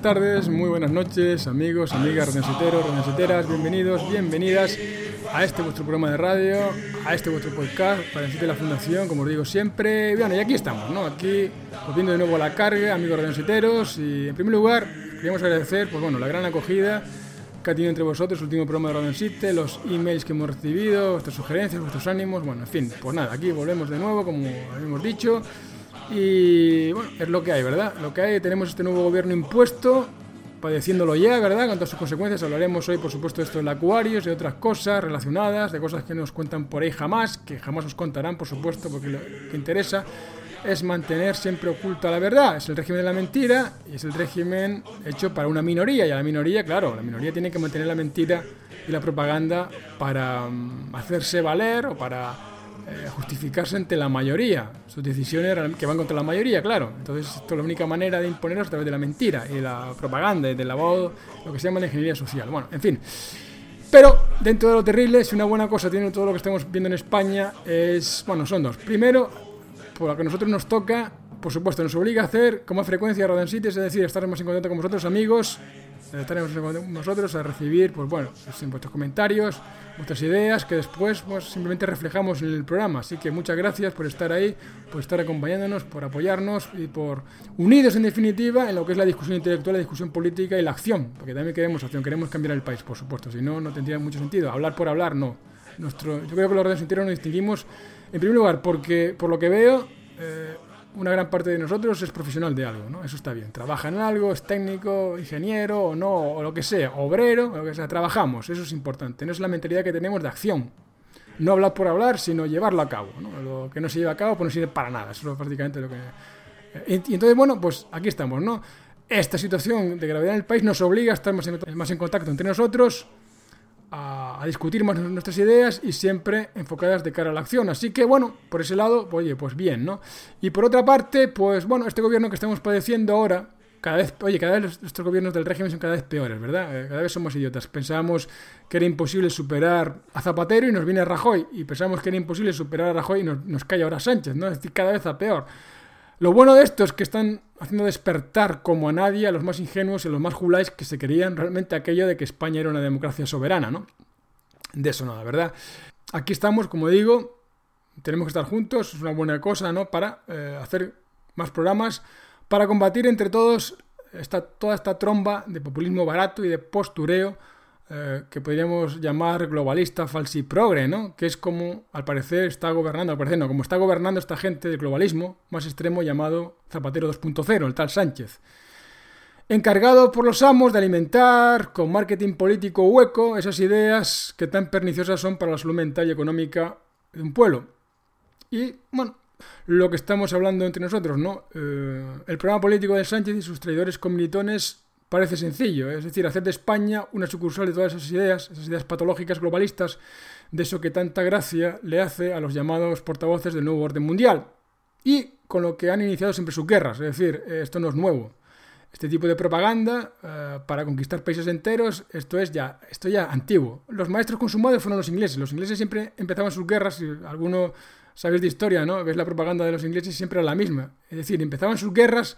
buenas tardes, muy buenas noches, amigos, amigas, redenseteros, redenseteras, bienvenidos, bienvenidas a este vuestro programa de radio, a este vuestro podcast para de la Fundación, como os digo siempre. Bueno, y aquí estamos, ¿no? Aquí volviendo de nuevo a la carga, amigos redenseteros, y en primer lugar queríamos agradecer, pues bueno, la gran acogida que ha tenido entre vosotros el último programa de Radio los emails que hemos recibido, vuestras sugerencias, vuestros ánimos, bueno, en fin, pues nada, aquí volvemos de nuevo, como habíamos dicho, y bueno, es lo que hay, ¿verdad? Lo que hay, tenemos este nuevo gobierno impuesto, padeciéndolo ya, ¿verdad? Con todas sus consecuencias, hablaremos hoy, por supuesto, de esto del Acuarios, de otras cosas relacionadas, de cosas que nos cuentan por ahí jamás, que jamás os contarán, por supuesto, porque lo que interesa es mantener siempre oculta la verdad. Es el régimen de la mentira y es el régimen hecho para una minoría. Y a la minoría, claro, la minoría tiene que mantener la mentira y la propaganda para mm, hacerse valer o para eh, justificarse ante la mayoría. Sus decisiones que van contra la mayoría, claro. Entonces, esto es la única manera de imponerlos a través de la mentira y de la propaganda y del lavado, lo que se llama la ingeniería social. Bueno, en fin. Pero dentro de lo terrible, si una buena cosa tiene todo lo que estamos viendo en España, es, bueno, son dos. Primero, por lo que a nosotros nos toca, por supuesto, nos obliga a hacer con más frecuencia Radio City, es decir, estar más en contacto con vosotros, amigos, estaremos nosotros a recibir, pues bueno, pues, vuestros comentarios, vuestras ideas, que después pues, simplemente reflejamos en el programa. Así que muchas gracias por estar ahí, por estar acompañándonos, por apoyarnos y por unidos en definitiva en lo que es la discusión intelectual, la discusión política y la acción, porque también queremos acción, queremos cambiar el país, por supuesto, si no, no tendría mucho sentido. Hablar por hablar, no. Nuestro, yo creo que los redes enteros nos distinguimos en primer lugar, porque por lo que veo, eh, una gran parte de nosotros es profesional de algo, ¿no? Eso está bien. Trabaja en algo, es técnico, ingeniero o no, o lo que sea, obrero, lo que sea. Trabajamos, eso es importante. No es la mentalidad que tenemos de acción. No hablar por hablar, sino llevarlo a cabo. ¿no? Lo que no se lleva a cabo, pues no sirve para nada. Eso es prácticamente lo que... Eh, y, entonces, bueno, pues aquí estamos, ¿no? Esta situación de gravedad en el país nos obliga a estar más en contacto entre nosotros, a, discutir más nuestras ideas y siempre enfocadas de cara a la acción. Así que bueno, por ese lado, oye, pues bien, ¿no? Y por otra parte, pues bueno, este gobierno que estamos padeciendo ahora, cada vez, oye, cada vez estos gobiernos del régimen son cada vez peores, ¿verdad? Eh, cada vez somos idiotas. Pensábamos que era imposible superar a Zapatero y nos viene Rajoy. Y pensábamos que era imposible superar a Rajoy y nos, nos cae ahora Sánchez, ¿no? Es decir, cada vez a peor. Lo bueno de esto es que están haciendo despertar como a nadie a los más ingenuos y a los más juláis que se querían realmente aquello de que España era una democracia soberana, ¿no? De eso nada, ¿verdad? Aquí estamos, como digo, tenemos que estar juntos, es una buena cosa, ¿no? Para eh, hacer más programas, para combatir entre todos esta, toda esta tromba de populismo barato y de postureo eh, que podríamos llamar globalista falsiprogre, ¿no? Que es como, al parecer, está gobernando, al parecer no, como está gobernando esta gente del globalismo más extremo llamado Zapatero 2.0, el tal Sánchez. Encargado por los amos de alimentar con marketing político hueco esas ideas que tan perniciosas son para la salud mental y económica de un pueblo. Y, bueno, lo que estamos hablando entre nosotros, ¿no? Eh, el programa político de Sánchez y sus traidores comilitones parece sencillo, es decir, hacer de España una sucursal de todas esas ideas, esas ideas patológicas globalistas, de eso que tanta gracia le hace a los llamados portavoces del nuevo orden mundial. Y con lo que han iniciado siempre sus guerras, es decir, esto no es nuevo. Este tipo de propaganda eh, para conquistar países enteros, esto es ya, esto ya antiguo. Los maestros consumados fueron los ingleses. Los ingleses siempre empezaban sus guerras, si alguno sabéis de historia, ¿no? Ves la propaganda de los ingleses siempre era la misma. Es decir, empezaban sus guerras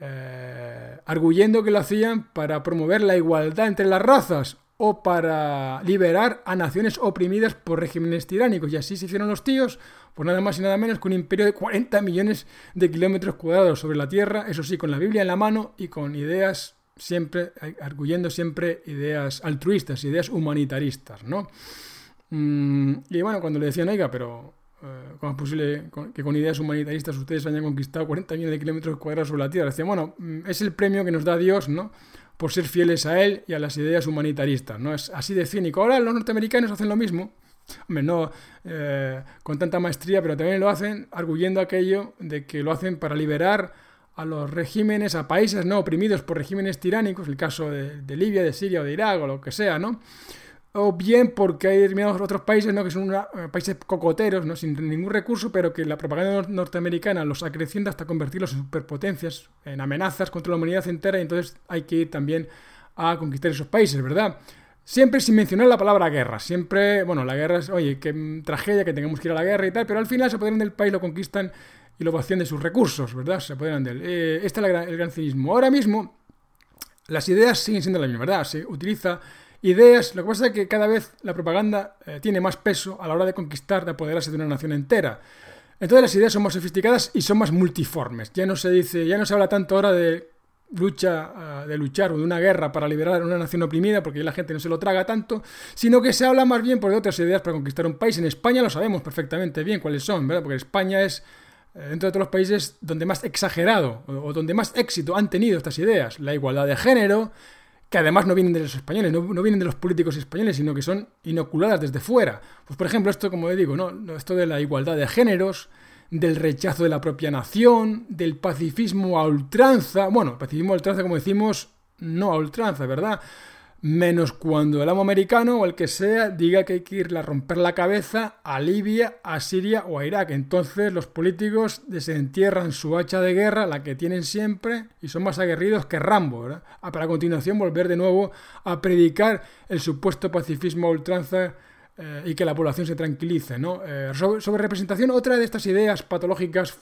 eh, arguyendo que lo hacían para promover la igualdad entre las razas o para liberar a naciones oprimidas por regímenes tiránicos. Y así se hicieron los tíos, por nada más y nada menos que un imperio de 40 millones de kilómetros cuadrados sobre la Tierra, eso sí, con la Biblia en la mano y con ideas siempre, arguyendo siempre ideas altruistas, ideas humanitaristas, ¿no? Mm, y bueno, cuando le decían, oiga, pero eh, ¿Cómo es posible que con ideas humanitaristas ustedes hayan conquistado 40 millones de kilómetros cuadrados sobre la Tierra? Decía, bueno, mm, es el premio que nos da Dios, ¿no? Por ser fieles a Él y a las ideas humanitaristas, ¿no? Es así de cínico. Ahora los norteamericanos hacen lo mismo, hombre, no eh, con tanta maestría, pero también lo hacen arguyendo aquello de que lo hacen para liberar a los regímenes, a países no oprimidos por regímenes tiránicos, el caso de, de Libia, de Siria o de Irak o lo que sea, ¿no? O bien porque hay determinados otros países ¿no? que son eh, países cocoteros, ¿no? sin ningún recurso, pero que la propaganda norteamericana los acrecienta hasta convertirlos en superpotencias, en amenazas contra la humanidad entera, y entonces hay que ir también a conquistar esos países, ¿verdad? Siempre sin mencionar la palabra guerra, siempre, bueno, la guerra es, oye, qué tragedia que tengamos que ir a la guerra y tal, pero al final se apoderan del país, lo conquistan y lo vacían de sus recursos, ¿verdad? Se apoderan de él. Eh, este es el gran cinismo. Ahora mismo, las ideas siguen siendo las mismas, ¿verdad? Se utiliza ideas. Lo que pasa es que cada vez la propaganda eh, tiene más peso a la hora de conquistar, de apoderarse de una nación entera. Entonces las ideas son más sofisticadas y son más multiformes. Ya no se dice, ya no se habla tanto ahora de lucha, eh, de luchar o de una guerra para liberar a una nación oprimida, porque la gente no se lo traga tanto, sino que se habla más bien por otras ideas para conquistar un país. En España lo sabemos perfectamente bien cuáles son, ¿verdad? Porque España es eh, dentro de todos los países donde más exagerado o donde más éxito han tenido estas ideas. La igualdad de género, que además no vienen de los españoles, no, vienen de los políticos españoles, sino que son inoculadas desde fuera. Pues por ejemplo, esto, como digo, ¿no? esto de la igualdad de géneros, del rechazo de la propia nación, del pacifismo a ultranza, bueno, pacifismo a ultranza, como decimos, no a ultranza, ¿verdad? Menos cuando el amo americano o el que sea diga que hay que irle a romper la cabeza a Libia, a Siria o a Irak. Entonces los políticos desentierran su hacha de guerra, la que tienen siempre, y son más aguerridos que Rambo. Ah, para a continuación volver de nuevo a predicar el supuesto pacifismo a ultranza eh, y que la población se tranquilice. ¿no? Eh, sobre, representación, otra de estas ideas patológicas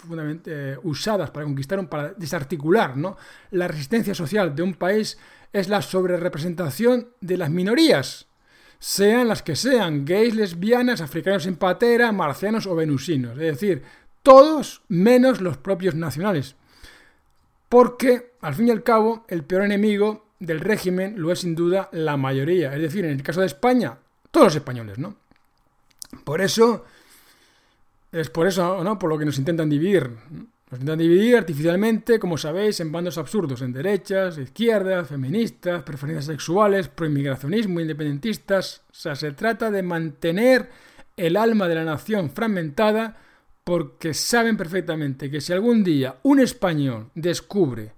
eh, usadas para conquistar, para desarticular ¿no? la resistencia social de un país es la sobrerepresentación de las minorías, sean las que sean, gays, lesbianas, africanos en patera, marcianos o venusinos, es decir, todos menos los propios nacionales. Porque, al fin y al cabo, el peor enemigo del régimen lo es sin duda la mayoría, es decir, en el caso de España, los españoles, ¿no? Por eso, es por eso, ¿no? Por lo que nos intentan dividir. Nos intentan dividir artificialmente, como sabéis, en bandos absurdos, en derechas, izquierdas, feministas, preferencias sexuales, proinmigracionismo, independentistas. O sea, se trata de mantener el alma de la nación fragmentada porque saben perfectamente que si algún día un español descubre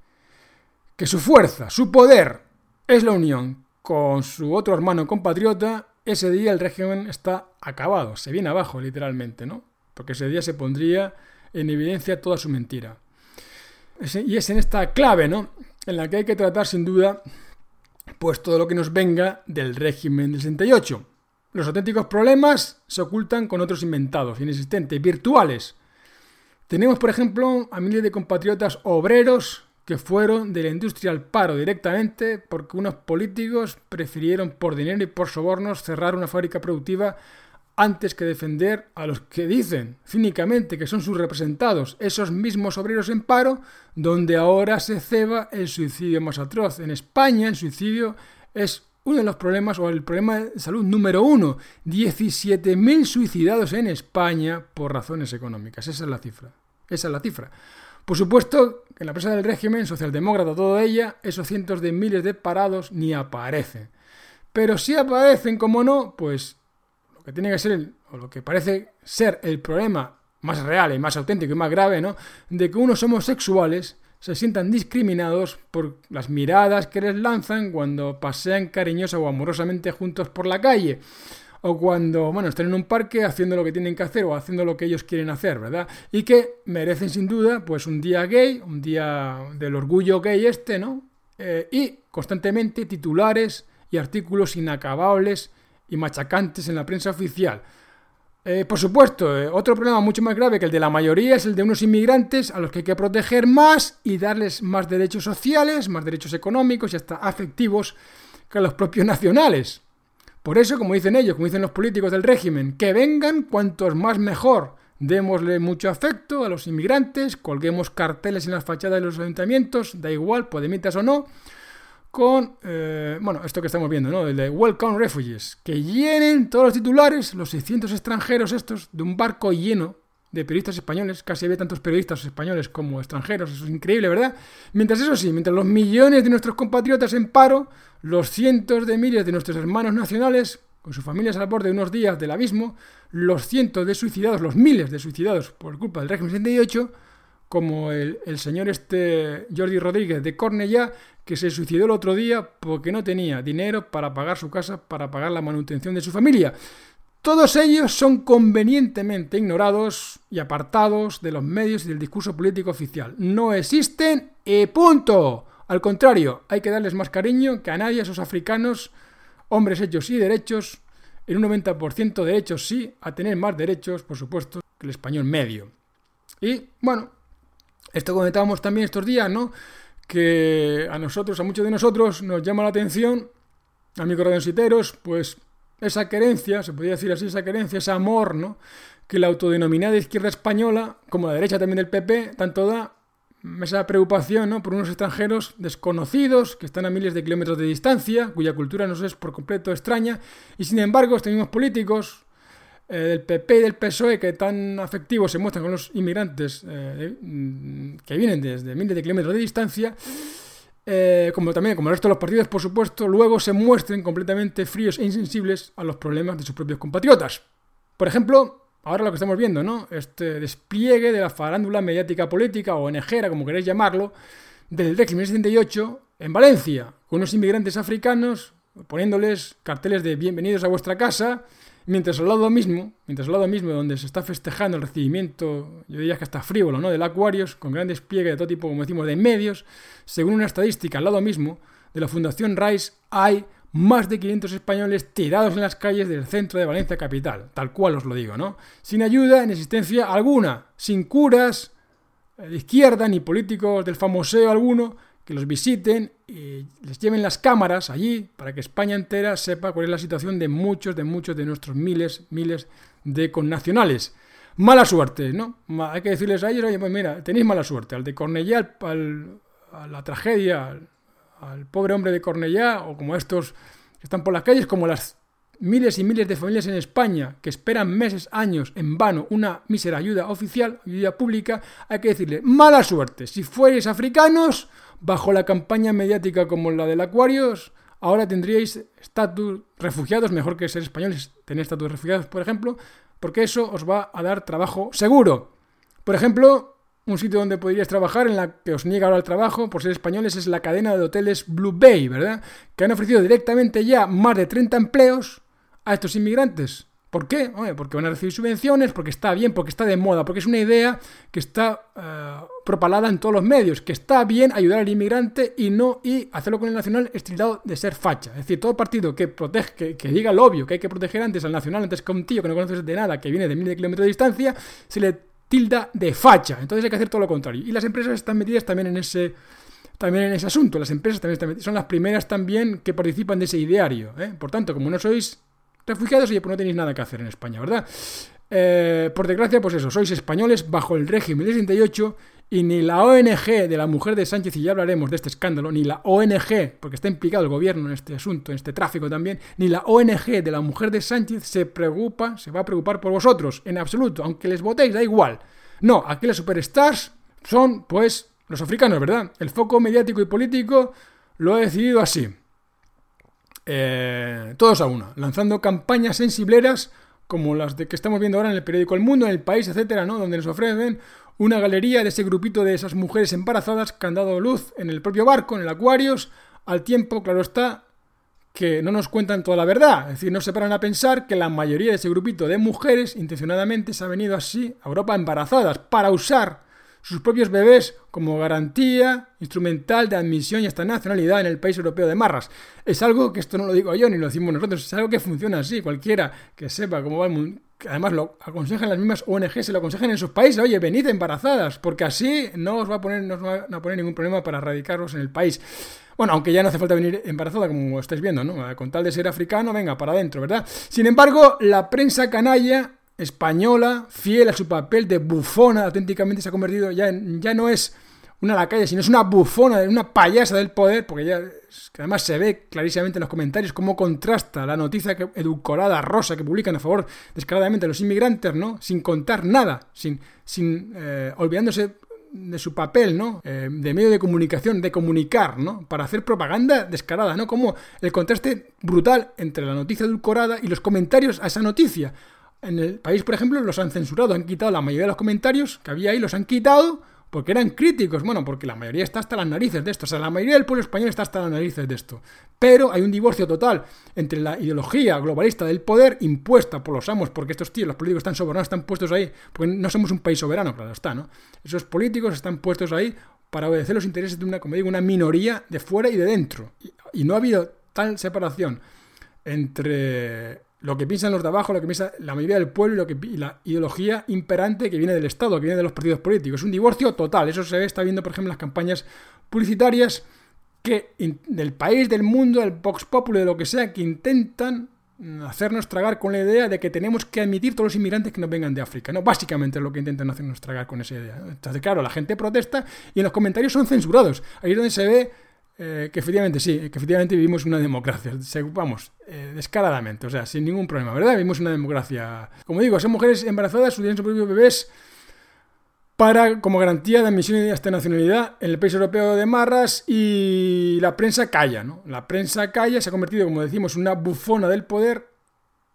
que su fuerza, su poder, es la unión con su otro hermano compatriota, ese día el régimen está acabado, se viene abajo literalmente, ¿no? Porque ese día se pondría en evidencia toda su mentira. Y es en esta clave, ¿no? En la que hay que tratar sin duda pues todo lo que nos venga del régimen del 68. Los auténticos problemas se ocultan con otros inventados, inexistentes, virtuales. Tenemos, por ejemplo, a miles de compatriotas obreros que fueron de la industria al paro directamente porque unos políticos prefirieron por dinero y por sobornos cerrar una fábrica productiva antes que defender a los que dicen cínicamente que son sus representados, esos mismos obreros en paro, donde ahora se ceba el suicidio más atroz. En España el suicidio es uno de los problemas o el problema de salud número uno. 17.000 suicidados en España por razones económicas. Esa es la cifra. Esa es la cifra. Por supuesto que en la presa del régimen socialdemócrata, toda ella, esos cientos de miles de parados ni aparecen. Pero si aparecen, como no, pues lo que tiene que ser, o lo que parece ser el problema más real y más auténtico y más grave, ¿no? De que unos homosexuales se sientan discriminados por las miradas que les lanzan cuando pasean cariñosa o amorosamente juntos por la calle. O cuando, bueno, están en un parque haciendo lo que tienen que hacer o haciendo lo que ellos quieren hacer, ¿verdad? Y que merecen sin duda, pues un día gay, un día del orgullo gay este, ¿no? Eh, y constantemente titulares y artículos inacabables y machacantes en la prensa oficial. Eh, por supuesto, eh, otro problema mucho más grave que el de la mayoría es el de unos inmigrantes a los que hay que proteger más y darles más derechos sociales, más derechos económicos y hasta afectivos que a los propios nacionales. Por eso, como dicen ellos, como dicen los políticos del régimen, que vengan cuantos más mejor. Démosle mucho afecto a los inmigrantes, colguemos carteles en las fachadas de los ayuntamientos, da igual, podemitas o no, con, eh, bueno, esto que estamos viendo, ¿no? El de Welcome Refugees, que llenen todos los titulares, los 600 extranjeros estos, de un barco lleno de periodistas españoles, casi había tantos periodistas españoles como extranjeros, eso es increíble, ¿verdad? Mientras eso sí, mientras los millones de nuestros compatriotas en paro, los cientos de miles de nuestros hermanos nacionales con sus familias al borde de unos días del abismo, los cientos de suicidados, los miles de suicidados por culpa del régimen 78, como el, señor este Jordi Rodríguez de Cornellá, que se suicidó el otro día porque no tenía dinero para pagar su casa, para pagar la manutención de su familia. Todos ellos son convenientemente ignorados y apartados de los medios y del discurso político oficial. No existen y punto. Al contrario, hay que darles más cariño que a nadie a esos africanos, hombres hechos y derechos, en un 90% de derechos sí, a tener más derechos, por supuesto, que el español medio. Y bueno, esto comentábamos también estos días, ¿no? Que a nosotros, a muchos de nosotros, nos llama la atención, amigos radiositeros, pues esa querencia, se podría decir así, esa querencia, ese amor, ¿no? Que la autodenominada izquierda española, como la derecha también del PP, tanto da esa preocupación ¿no? por unos extranjeros desconocidos que están a miles de kilómetros de distancia, cuya cultura nos es por completo extraña, y sin embargo estos mismos políticos eh, del PP y del PSOE que tan afectivos se muestran con los inmigrantes eh, mm, que vienen desde miles de kilómetros de distancia, eh, como también como el resto de los partidos, por supuesto, luego se muestren completamente fríos e insensibles a los problemas de sus propios compatriotas. Por ejemplo, ahora lo que estamos viendo, ¿no? Este despliegue de la farándula mediática política o ONGera, como queréis llamarlo, del régimen 78 en Valencia, con unos inmigrantes africanos poniéndoles carteles de bienvenidos a vuestra casa, mientras al lado mismo, mientras al lado mismo donde se está festejando el recibimiento, yo diría que hasta frívolo, ¿no? del Aquarius, con gran despliegue de todo tipo, como decimos, de medios, según una estadística al lado mismo de la Fundación Rice, hay más de 500 españoles tirados en las calles del centro de Valencia capital, tal cual os lo digo, ¿no? Sin ayuda en existencia alguna, sin curas eh, de izquierda ni políticos del famoseo alguno que los visiten y les lleven las cámaras allí para que España entera sepa cuál es la situación de muchos, de muchos de nuestros miles, miles de connacionales. Mala suerte, ¿no? Hay que decirles a ellos, oye, pues mira, tenéis mala suerte. Al de Cornellá, a la tragedia, al pobre hombre de Cornellá, o como estos que están por las calles, como las miles y miles de familias en España que esperan meses, años, en vano, una mísera ayuda oficial, ayuda pública, hay que decirle, mala suerte, si fuerais africanos, bajo la campaña mediática como la del Aquarius, ahora tendríais estatus refugiados, mejor que ser españoles, tener estatus refugiados, por ejemplo, porque eso os va a dar trabajo seguro. Por ejemplo, un sitio donde podríais trabajar en la que os niega ahora el trabajo por ser españoles es la cadena de hoteles Blue Bay, ¿verdad? Que han ofrecido directamente ya más de 30 empleos a estos inmigrantes. ¿Por qué? porque van a recibir subvenciones, porque está bien, porque está de moda, porque es una idea que está eh, propalada en todos los medios, que está bien ayudar al inmigrante y no y hacerlo con el nacional estrilado de ser facha. Es decir, todo partido que protege, que, diga lo obvio, que hay que proteger antes al nacional, antes que un tío que no conoces de nada, que viene de miles de kilómetros de distancia, se le tilda de facha. Entonces hay que hacer todo lo contrario. Y las empresas están metidas también en ese también en ese asunto. Las empresas también son las primeras también que participan de ese ideario. ¿eh? Por tanto, como no sois refugiados, y pues no tenéis nada que hacer en España, ¿verdad? Eh, por desgracia, pues eso, sois españoles bajo el régimen del 68 y ni la ONG de la mujer de Sánchez, y ya hablaremos de este escándalo, ni la ONG, porque está implicado el gobierno en este asunto, en este tráfico también, ni la ONG de la mujer de Sánchez se preocupa, se va a preocupar por vosotros, en absoluto, aunque les votéis, da igual. No, aquí las superstars son, pues, los africanos, ¿verdad? El foco mediático y político lo ha decidido así. Eh, todos a una, lanzando campañas sensibleras como las de que estamos viendo ahora en el periódico El Mundo, en el país, etcétera, ¿no? Donde nos ofrecen una galería de ese grupito de esas mujeres embarazadas que han dado luz en el propio barco, en el Aquarius, al tiempo, claro está, que no nos cuentan toda la verdad. Es decir, no se paran a pensar que la mayoría de ese grupito de mujeres intencionadamente se ha venido así a Europa embarazadas para usar sus propios bebés como garantía instrumental de admisión y hasta nacionalidad en el país europeo de Marras. Es algo que esto no lo digo yo ni lo decimos nosotros, es algo que funciona así. Cualquiera que sepa cómo va el mundo, además lo aconsejan las mismas ONG, se lo aconsejan en sus países, oye, venid embarazadas, porque así no os va a poner, no os va a poner ningún problema para radicaros en el país. Bueno, aunque ya no hace falta venir embarazada, como estáis viendo, ¿no? Con tal de ser africano, venga, para adentro, ¿verdad? Sin embargo, la prensa canalla española, fiel a su papel de bufona, auténticamente se ha convertido ya en, ya no es una lacaya, sino es una bufona, una payasa del poder, porque ya además se ve clarísimamente en los comentarios cómo contrasta la noticia que, edulcorada rosa que publican a favor descaradamente de los inmigrantes, ¿no? Sin contar nada, sin, sin eh, olvidándose de su papel, ¿no? Eh, de medio de comunicación, de comunicar, ¿no? Para hacer propaganda descarada, ¿no? Como el contraste brutal entre la noticia edulcorada y los comentarios a esa noticia. En el país, por ejemplo, los han censurado, han quitado la mayoría de los comentarios que había ahí, los han quitado porque eran críticos, bueno, porque la mayoría está hasta las narices de esto, o sea, la mayoría del pueblo español está hasta las narices de esto. Pero hay un divorcio total entre la ideología globalista del poder impuesta por los amos, porque estos tíos, los políticos están soberanados, están puestos ahí, porque no somos un país soberano, claro está, ¿no? Esos políticos están puestos ahí para obedecer los intereses de una, como digo, una minoría de fuera y de dentro. y no ha habido tal separación entre lo que piensan los de abajo, lo que piensa la mayoría del pueblo y, lo que, la ideología imperante que viene del Estado, que viene de los partidos políticos. Es un divorcio total. Eso se está viendo, por ejemplo, en las campañas publicitarias que del país, del mundo, del Vox Populi, de lo que sea, que intentan hacernos tragar con la idea de que tenemos que admitir todos los inmigrantes que nos vengan de África. No, básicamente es lo que intentan hacernos tragar con esa idea. Entonces, claro, la gente protesta y en los comentarios son censurados. Ahí es donde se ve eh, que efectivamente sí, que efectivamente vivimos una democracia, vamos, eh, descaradamente, o sea, sin ningún problema, ¿verdad? Vivimos una democracia. Como digo, son mujeres embarazadas, su sus propios bebés para, como garantía de admisión y esta nacionalidad en el país europeo de Marras y la prensa calla, ¿no? La prensa calla, se ha convertido, como decimos, en una bufona del poder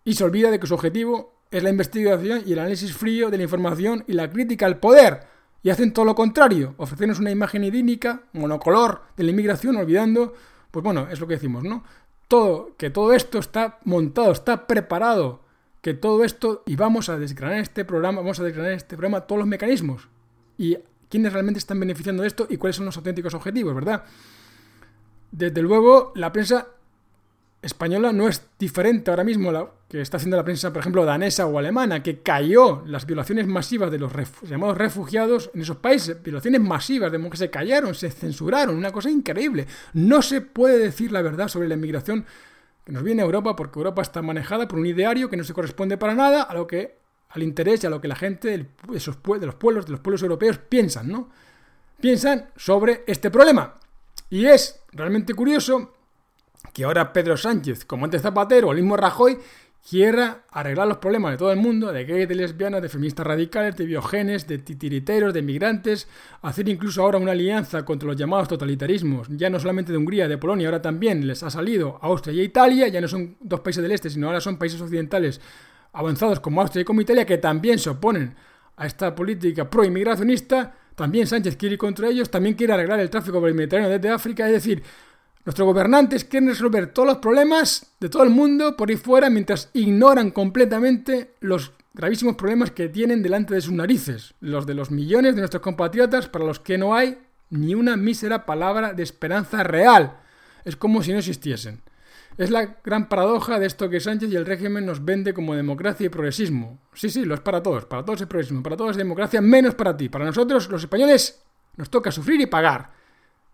y se olvida de que su objetivo es la investigación y el análisis frío de la información y la crítica al poder y hacen todo lo contrario, ofrecernos una imagen idílica, monocolor de la inmigración, olvidando, pues bueno, es lo que decimos, ¿no? Todo, que todo esto está montado, está preparado, que todo esto, y vamos a desgranar este programa, vamos a desgranar este programa todos los mecanismos. Y quiénes realmente están beneficiando de esto y cuáles son los auténticos objetivos, ¿verdad? Desde luego, la prensa española no es diferente ahora mismo a la que está haciendo la prensa, por ejemplo, danesa o alemana, que cayó las violaciones masivas de los llamados refugiados en esos países, violaciones masivas, de que se callaron, se censuraron, una cosa increíble. No se puede decir la verdad sobre la inmigración que nos viene a Europa porque Europa está manejada por un ideario que no se corresponde para nada a lo que al interés y a lo que la gente de, esos, de los pueblos, de los pueblos europeos piensan, ¿no? Piensan sobre este problema. Y es realmente curioso que ahora Pedro Sánchez, como antes Zapatero o el mismo Rajoy, quiera arreglar los problemas de todo el mundo, de gays, de lesbianas, de feministas radicales, de biogenes, de titiriteros, de migrantes, hacer incluso ahora una alianza contra los llamados totalitarismos, ya no solamente de Hungría, de Polonia, ahora también les ha salido Austria y Italia, ya no son dos países del este, sino ahora son países occidentales avanzados como Austria y como Italia, que también se oponen a esta política pro-inmigracionista, también Sánchez quiere ir contra ellos, también quiere arreglar el tráfico por el Mediterráneo desde África, es decir, Nuestros gobernantes quieren resolver todos los problemas de todo el mundo por ahí fuera mientras ignoran completamente los gravísimos problemas que tienen delante de sus narices, los de los millones de nuestros compatriotas para los que no hay ni una mísera palabra de esperanza real. Es como si no existiesen. Es la gran paradoja de esto que Sánchez y el régimen nos vende como democracia y progresismo. Sí, sí, lo es para todos, para todos es progresismo, para todos es democracia, menos para ti. Para nosotros, los españoles, nos toca sufrir y pagar.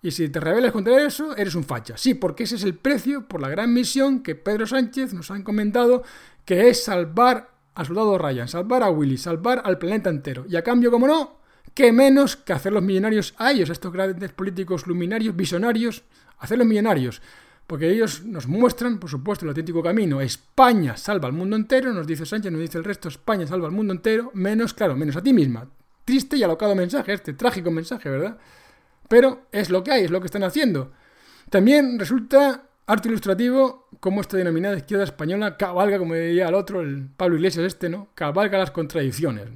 Y si te rebelas contra eso, eres un facha. Sí, porque ese es el precio por la gran misión que Pedro Sánchez nos ha encomendado, que es salvar al soldado Ryan, salvar a Willy, salvar al planeta entero. Y a cambio, como no, qué menos que hacer los millonarios a ellos, a estos grandes políticos luminarios, visionarios, hacerlos millonarios. Porque ellos nos muestran, por supuesto, el auténtico camino. España salva al mundo entero, nos dice Sánchez, nos dice el resto, España salva al mundo entero, menos, claro, menos a ti misma. Triste y alocado mensaje este, trágico mensaje, ¿verdad? Pero es lo que hay, es lo que están haciendo. También resulta arte ilustrativo cómo esta denominada izquierda española cabalga, como diría el otro, el Pablo Iglesias este, ¿no? Cabalga las contradicciones.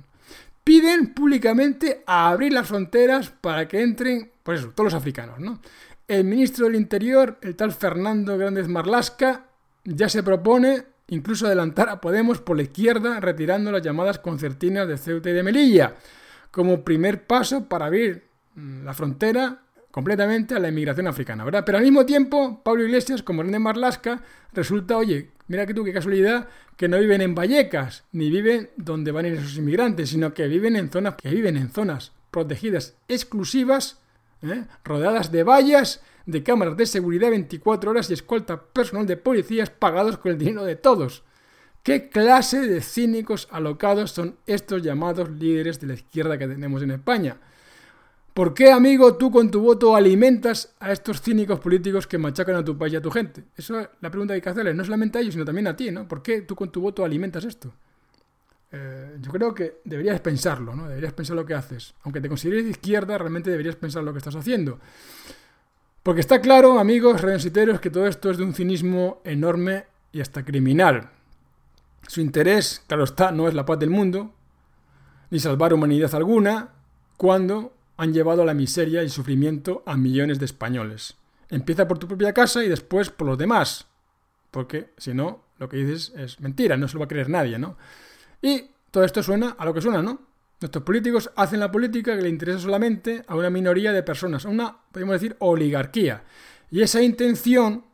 Piden públicamente a abrir las fronteras para que entren, pues eso, todos los africanos, ¿no? El ministro del Interior, el tal Fernando Grández Marlasca, ya se propone incluso adelantar a Podemos por la izquierda retirando las llamadas concertinas de Ceuta y de Melilla, como primer paso para abrir la frontera completamente a la inmigración africana, ¿verdad? Pero al mismo tiempo, Pablo Iglesias, como René Marlasca, resulta, oye, mira que tú, qué casualidad, que no viven en Vallecas, ni viven donde van esos inmigrantes, sino que viven en zonas, que viven en zonas protegidas exclusivas, ¿eh? rodeadas de vallas, de cámaras de seguridad 24 horas y escolta personal de policías pagados con el dinero de todos. ¿Qué clase de cínicos alocados son estos llamados líderes de la izquierda que tenemos en España? ¿Por qué, amigo, tú con tu voto alimentas a estos cínicos políticos que machacan a tu país y a tu gente? Eso es la pregunta que hay que hacerles, no solamente a ellos, sino también a ti, ¿no? ¿Por qué tú con tu voto alimentas esto? eh, yo creo que deberías pensarlo, ¿no? Deberías pensar lo que haces. Aunque te consideres de izquierda, realmente deberías pensar lo que estás haciendo. Porque está claro, amigos redensiteros, que todo esto es de un cinismo enorme y hasta criminal. Su interés, claro está, no es la paz del mundo, ni salvar humanidad alguna, cuando han llevado a la miseria y sufrimiento a millones de españoles. Empieza por tu propia casa y después por los demás. Porque si no, lo que dices es mentira, no se lo va a creer nadie, ¿no? Y todo esto suena a lo que suena, ¿no? Nuestros políticos hacen la política que le interesa solamente a una minoría de personas, a una, podemos decir, oligarquía. Y esa intención,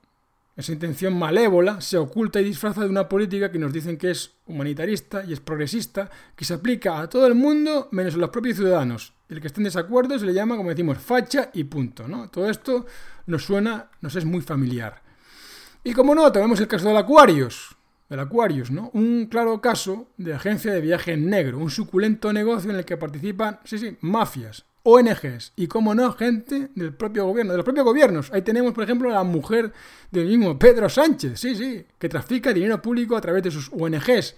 esa intención malévola, se oculta y disfraza de una política que nos dicen que es humanitarista y es progresista, que se aplica a todo el mundo menos a los propios ciudadanos. El que esté en desacuerdo se le llama, como decimos, facha y punto, ¿no? Todo esto nos suena, nos es muy familiar. Y como no, tenemos el caso del Aquarius, del Aquarius, ¿no? Un claro caso de agencia de viaje negro, un suculento negocio en el que participan, sí, sí, mafias, ONGs y, como no, gente del propio gobierno, de los propios gobiernos. Ahí tenemos, por ejemplo, la mujer del mismo Pedro Sánchez, sí, sí, que trafica dinero público a través de sus ONGs.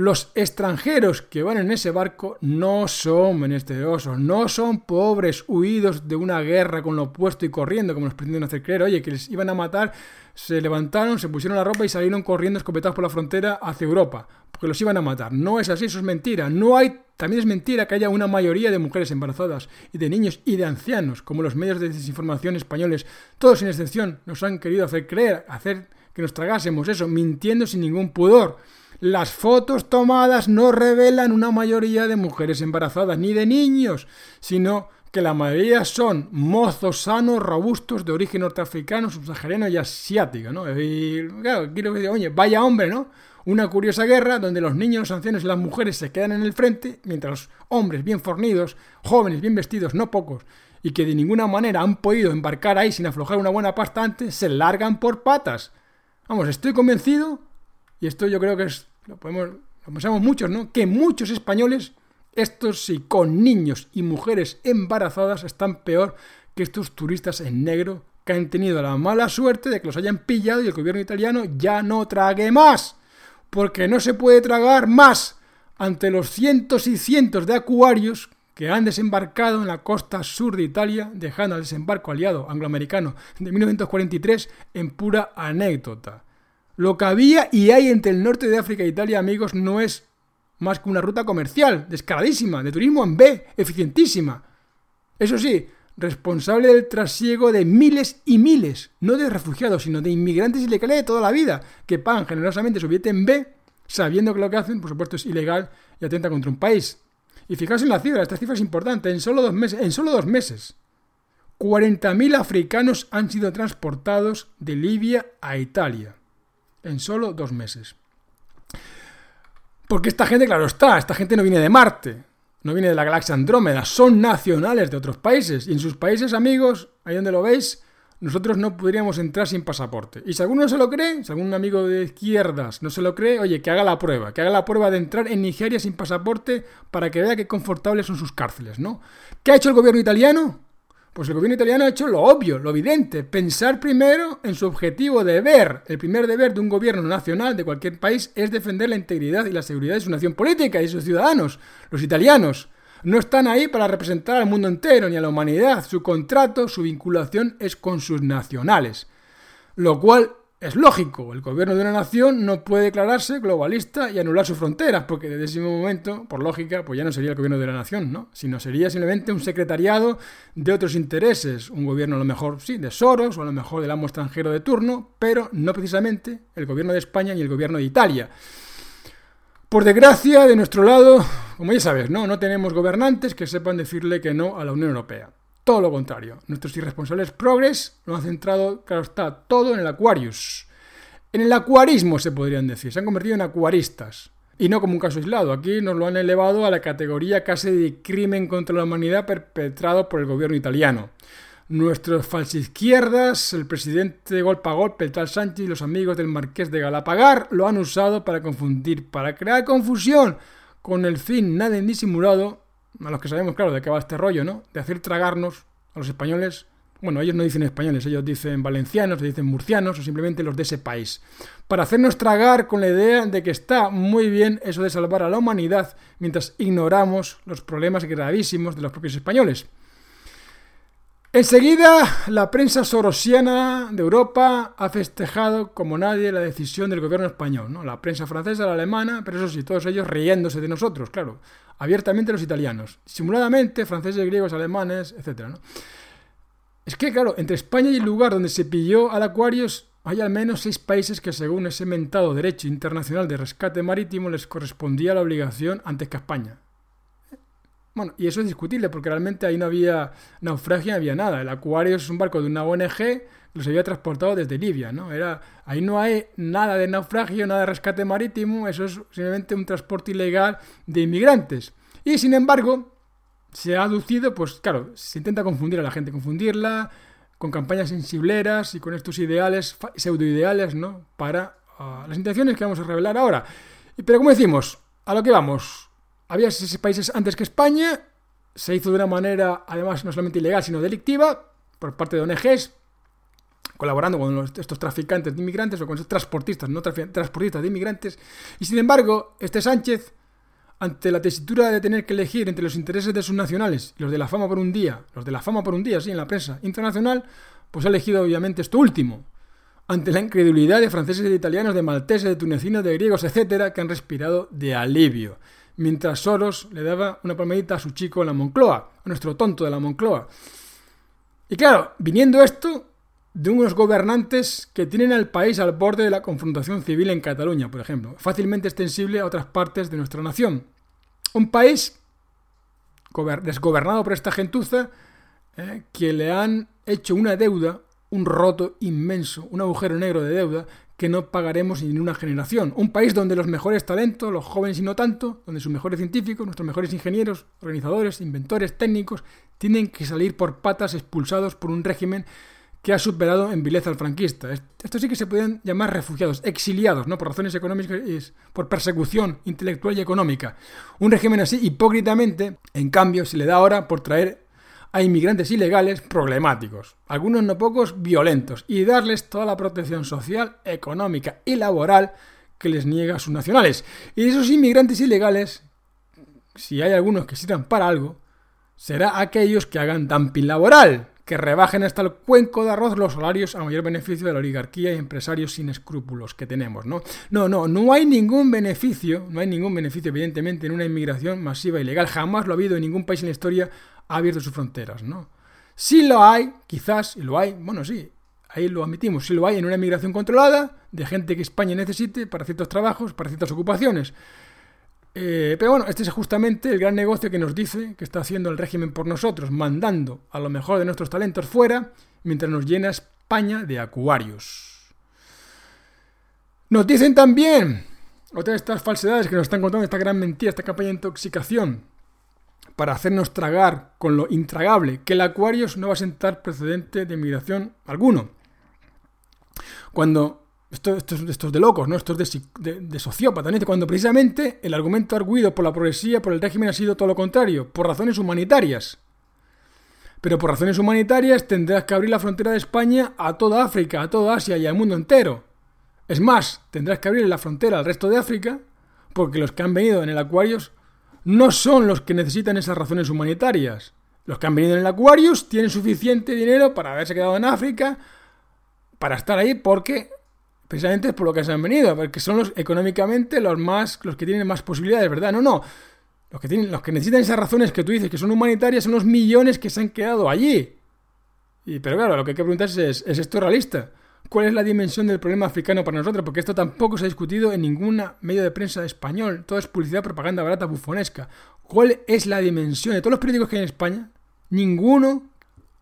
Los extranjeros que van en ese barco no son menesterosos, no son pobres huidos de una guerra con lo opuesto y corriendo, como nos pretenden hacer creer. Oye, que les iban a matar, se levantaron, se pusieron la ropa y salieron corriendo escopetados por la frontera hacia Europa, porque los iban a matar. No es así, eso es mentira. No hay, también es mentira que haya una mayoría de mujeres embarazadas y de niños y de ancianos, como los medios de desinformación españoles, todos sin excepción, nos han querido hacer creer, hacer que nos tragásemos eso, mintiendo sin ningún pudor. Las fotos tomadas no revelan una mayoría de mujeres embarazadas ni de niños, sino que la mayoría son mozos sanos, robustos, de origen norteafricano, subsahariano y asiático, ¿no? Y claro, decir, oye, vaya hombre, ¿no? Una curiosa guerra donde los niños, los ancianos y las mujeres se quedan en el frente, mientras los hombres bien fornidos, jóvenes bien vestidos, no pocos, y que de ninguna manera han podido embarcar ahí sin aflojar una buena pasta antes, se largan por patas. Vamos, estoy convencido, y esto yo creo que es lo, pensamos muchos, ¿no? Que muchos españoles, estos sí, con niños y mujeres embarazadas, están peor que estos turistas en negro que han tenido la mala suerte de que los hayan pillado y el gobierno italiano ya no trague más. Porque no se puede tragar más ante los cientos y cientos de acuarios que han desembarcado en la costa sur de Italia, dejando al desembarco aliado angloamericano de 1943 en pura anécdota. Lo que había y hay entre el norte de África e Italia, amigos, no es más que una ruta comercial, descaradísima, de turismo en B, eficientísima. Eso sí, responsable del trasiego de miles y miles, no de refugiados, sino de inmigrantes ilegales de toda la vida, que pagan generosamente su billete en B, sabiendo que lo que hacen, por supuesto, es ilegal y atenta contra un país. Y fijaos en la cifra, esta cifra es importante, en solo dos meses, en solo dos meses, 40.000 africanos han sido transportados de Libia a Italia en solo dos meses. Porque esta gente, claro está, esta gente no viene de Marte, no viene de la galaxia Andrómeda, son nacionales de otros países. Y en sus países, amigos, ahí donde lo veis, nosotros no podríamos entrar sin pasaporte. Y si alguno no se lo cree, si algún amigo de izquierdas no se lo cree, oye, que haga la prueba, que haga la prueba de entrar en Nigeria sin pasaporte para que vea qué confortables son sus cárceles, ¿no? ¿Qué ha hecho el gobierno italiano? Pues el gobierno italiano ha hecho lo obvio, lo evidente, pensar primero en su objetivo de deber. El primer deber de un gobierno nacional de cualquier país es defender la integridad y la seguridad de su nación política y de sus ciudadanos, los italianos. No están ahí para representar al mundo entero ni a la humanidad. Su contrato, su vinculación es con sus nacionales. Lo cual es lógico, el gobierno de una nación no puede declararse globalista y anular sus fronteras, porque desde ese momento, por lógica, pues ya no sería el gobierno de la nación, ¿no? Sino sería simplemente un secretariado de otros intereses, un gobierno a lo mejor, sí, de Soros, o a lo mejor del amo extranjero de turno, pero no precisamente el gobierno de España ni el gobierno de Italia. Por desgracia, de nuestro lado, como ya sabes, ¿no? No tenemos gobernantes que sepan decirle que no a la Unión Europea. Todo lo contrario. Nuestros irresponsables progres lo han centrado, claro está, todo en el Aquarius. En el acuarismo se podrían decir. Se han convertido en acuaristas. Y no como un caso aislado. Aquí nos lo han elevado a la categoría casi de crimen contra la humanidad perpetrado por el gobierno italiano. Nuestros falsizquierdas, el presidente de golpe a golpe, el tal Sánchez y los amigos del marqués de Galapagar lo han usado para confundir, para crear confusión, con el fin nada indisimulado a los que sabemos, claro, de qué va este rollo, ¿no? De hacer tragarnos a los españoles bueno, ellos no dicen españoles, ellos dicen valencianos, dicen murcianos o simplemente los de ese país, para hacernos tragar con la idea de que está muy bien eso de salvar a la humanidad mientras ignoramos los problemas gravísimos de los propios españoles. Enseguida, la prensa sorosiana de Europa ha festejado como nadie la decisión del gobierno español, ¿no? La prensa francesa, la alemana, pero eso sí, todos ellos riéndose de nosotros, claro, abiertamente los italianos, simuladamente franceses, griegos, alemanes, etc. ¿no? Es que, claro, entre España y el lugar donde se pilló al Aquarius hay al menos seis países que, según ese mentado derecho internacional de rescate marítimo, les correspondía la obligación antes que a España. Bueno, y eso es discutible porque realmente ahí no había naufragio, no había nada. El Aquarius es un barco de una ONG los había transportado desde Libia, ¿no? Era, ahí no hay nada de naufragio, nada de rescate marítimo, eso es simplemente un transporte ilegal de inmigrantes. Y sin embargo, se ha aducido, pues claro, se intenta confundir a la gente, confundirla con campañas sensibleras y con estos ideales, pseudoideales, ¿no? Para ah, las intenciones que vamos a revelar ahora. Pero como decimos, a lo que vamos, había seis países antes que España, se hizo de una manera, además, no solamente ilegal, sino delictiva, por parte de ONGs, colaborando con estos traficantes de inmigrantes o con estos transportistas, no transportistas de inmigrantes. Y sin embargo, este Sánchez ante la tesitura de tener que elegir entre los intereses de sus nacionales y los de la fama por un día, los de la fama por un día, sí, en la prensa internacional, pues ha elegido obviamente esto último. Ante la incredulidad de franceses de italianos, de malteses, de tunecinos, de griegos, etcétera, que han respirado de alivio. Mientras Soros le daba una palmadita a su chico en la Moncloa, a nuestro tonto de la Moncloa. Y claro, viniendo esto de unos gobernantes que tienen al país al borde de la confrontación civil en Cataluña, por ejemplo, fácilmente extensible a otras partes de nuestra nación. Un país desgobernado por esta gentuza eh, que le han hecho una deuda, un roto inmenso, un agujero negro de deuda que no pagaremos en una generación. Un país donde los mejores talentos, los jóvenes y no tanto, donde sus mejores científicos, nuestros mejores ingenieros, organizadores, inventores, técnicos, tienen que salir por patas expulsados por un régimen que ha superado en vileza al franquista. Esto sí que se pueden llamar refugiados, exiliados, ¿no? Por razones económicas por persecución intelectual y económica. Un régimen así, hipócritamente, en cambio, se le da ahora por traer a inmigrantes ilegales problemáticos, algunos no pocos violentos, y darles toda la protección social, económica y laboral que les niega a sus nacionales. Y esos inmigrantes ilegales, si hay algunos que sirvan para algo, será aquellos que hagan dumping laboral, que rebajen hasta el cuenco de arroz los salarios a mayor beneficio de la oligarquía y empresarios sin escrúpulos que tenemos, ¿no? No, no, no hay ningún beneficio, no hay ningún beneficio, evidentemente, en una inmigración masiva y ilegal. Jamás lo ha habido en ningún país en la historia ha abierto sus fronteras, ¿no? Si lo hay, quizás, y lo hay, bueno, sí, ahí lo admitimos, si lo hay en una inmigración controlada, de gente que España necesite para ciertos trabajos, para ciertas ocupaciones. Eh, pero bueno, este es justamente el gran negocio que nos dice que está haciendo el régimen por nosotros, mandando a lo mejor de nuestros talentos fuera, mientras nos llena España de acuarios. Nos dicen también, otra de estas falsedades que nos están contando, esta gran mentira, esta campaña de intoxicación, para hacernos tragar con lo intragable, que el Acuarios no va a sentar precedente de inmigración alguno. Cuando esto, es de locos, ¿no? Esto es de, de, sociópata, Cuando precisamente el argumento arguido por la progresía, por el régimen, ha sido todo lo contrario, por razones humanitarias. Pero por razones humanitarias tendrás que abrir la frontera de España a toda África, a toda Asia y al mundo entero. Es más, tendrás que abrir la frontera al resto de África, porque los que han venido en el Aquarius no son los que necesitan esas razones humanitarias. Los que han venido en el Aquarius tienen suficiente dinero para haberse quedado en África, para estar ahí, porque precisamente es por lo que se han venido, porque son los económicamente los más, los que tienen más posibilidades, ¿verdad? No, no. Los que, tienen, los que necesitan esas razones que tú dices que son humanitarias son los millones que se han quedado allí. Y, pero claro, lo que hay que preguntarse es, ¿es esto realista? ¿Cuál es la dimensión del problema africano para nosotros? Porque esto tampoco se ha discutido en ningún medio de prensa español. Todo es publicidad, propaganda barata, bufonesca. ¿Cuál es la dimensión de todos los periódicos que hay en España? Ninguno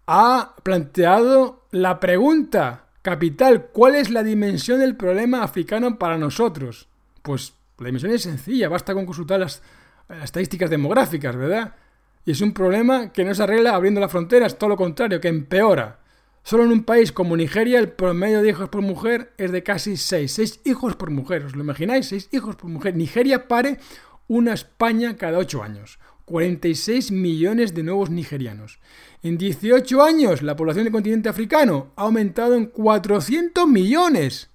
ha planteado la pregunta Capital, ¿cuál es la dimensión del problema africano para nosotros? Pues la dimensión es sencilla, basta con consultar las, estadísticas demográficas, ¿verdad? Y es un problema que no se arregla abriendo las fronteras, todo lo contrario, que empeora. Solo en un país como Nigeria el promedio de hijos por mujer es de casi 6. 6 hijos por mujer, ¿os lo imagináis? 6 hijos por mujer. Nigeria pare una España cada 8 años. 46 millones de nuevos nigerianos. En 18 años, la población del continente africano ha aumentado en 400 millones.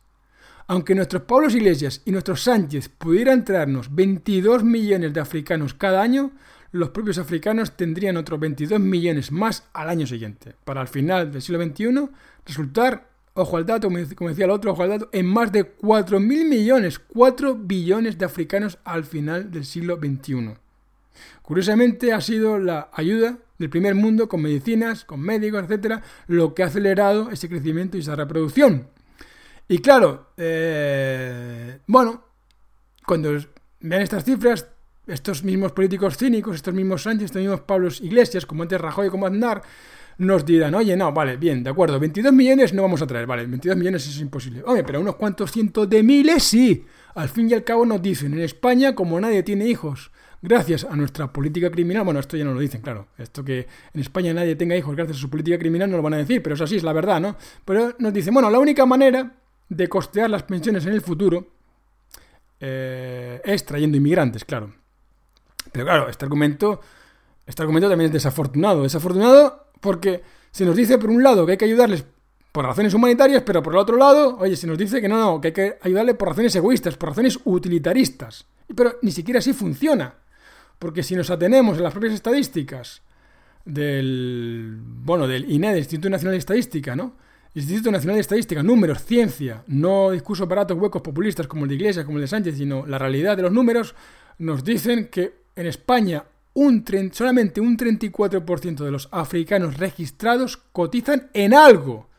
Aunque nuestros Pablos Iglesias y nuestros Sánchez pudieran traernos 22 millones de africanos cada año, los propios africanos tendrían otros 22 millones más al año siguiente, para al final del siglo XXI resultar, ojo al dato, como decía el otro, ojo al dato, en más de 4.000 millones, 4 billones de africanos al final del siglo XXI. Curiosamente ha sido la ayuda del primer mundo con medicinas, con médicos, etcétera, lo que ha acelerado ese crecimiento y esa reproducción. Y claro, eh, bueno, cuando vean estas cifras, estos mismos políticos cínicos, estos mismos Sánchez, estos mismos Pablos Iglesias, como antes Rajoy como Aznar, nos dirán, oye, no, vale, bien, de acuerdo, 22 millones no vamos a traer, vale, 22 millones es imposible. Oye, pero unos cuantos cientos de miles sí. Al fin y al cabo nos dicen, en España, como nadie tiene hijos, gracias a nuestra política criminal, bueno, esto ya no lo dicen, claro, esto que en España nadie tenga hijos gracias a su política criminal no lo van a decir, pero eso sí es la verdad, ¿no? Pero nos dicen, bueno, la única manera de costear las pensiones en el futuro eh, es trayendo inmigrantes, claro. Pero claro, este argumento, este argumento también es desafortunado. Desafortunado porque se nos dice por un lado que hay que ayudarles por razones humanitarias, pero por el otro lado, oye, se nos dice que no, no, que hay que ayudarle por razones egoístas, por razones utilitaristas. Pero ni siquiera así funciona. Porque si nos atenemos a las propias estadísticas del, bueno, del INE, del Instituto Nacional de Estadística, ¿no? Instituto Nacional de Estadística, números, ciencia, no discursos baratos, huecos populistas como el de Iglesias, como el de Sánchez, sino la realidad de los números, nos dicen que en España un solamente un 34% de los africanos registrados cotizan en algo.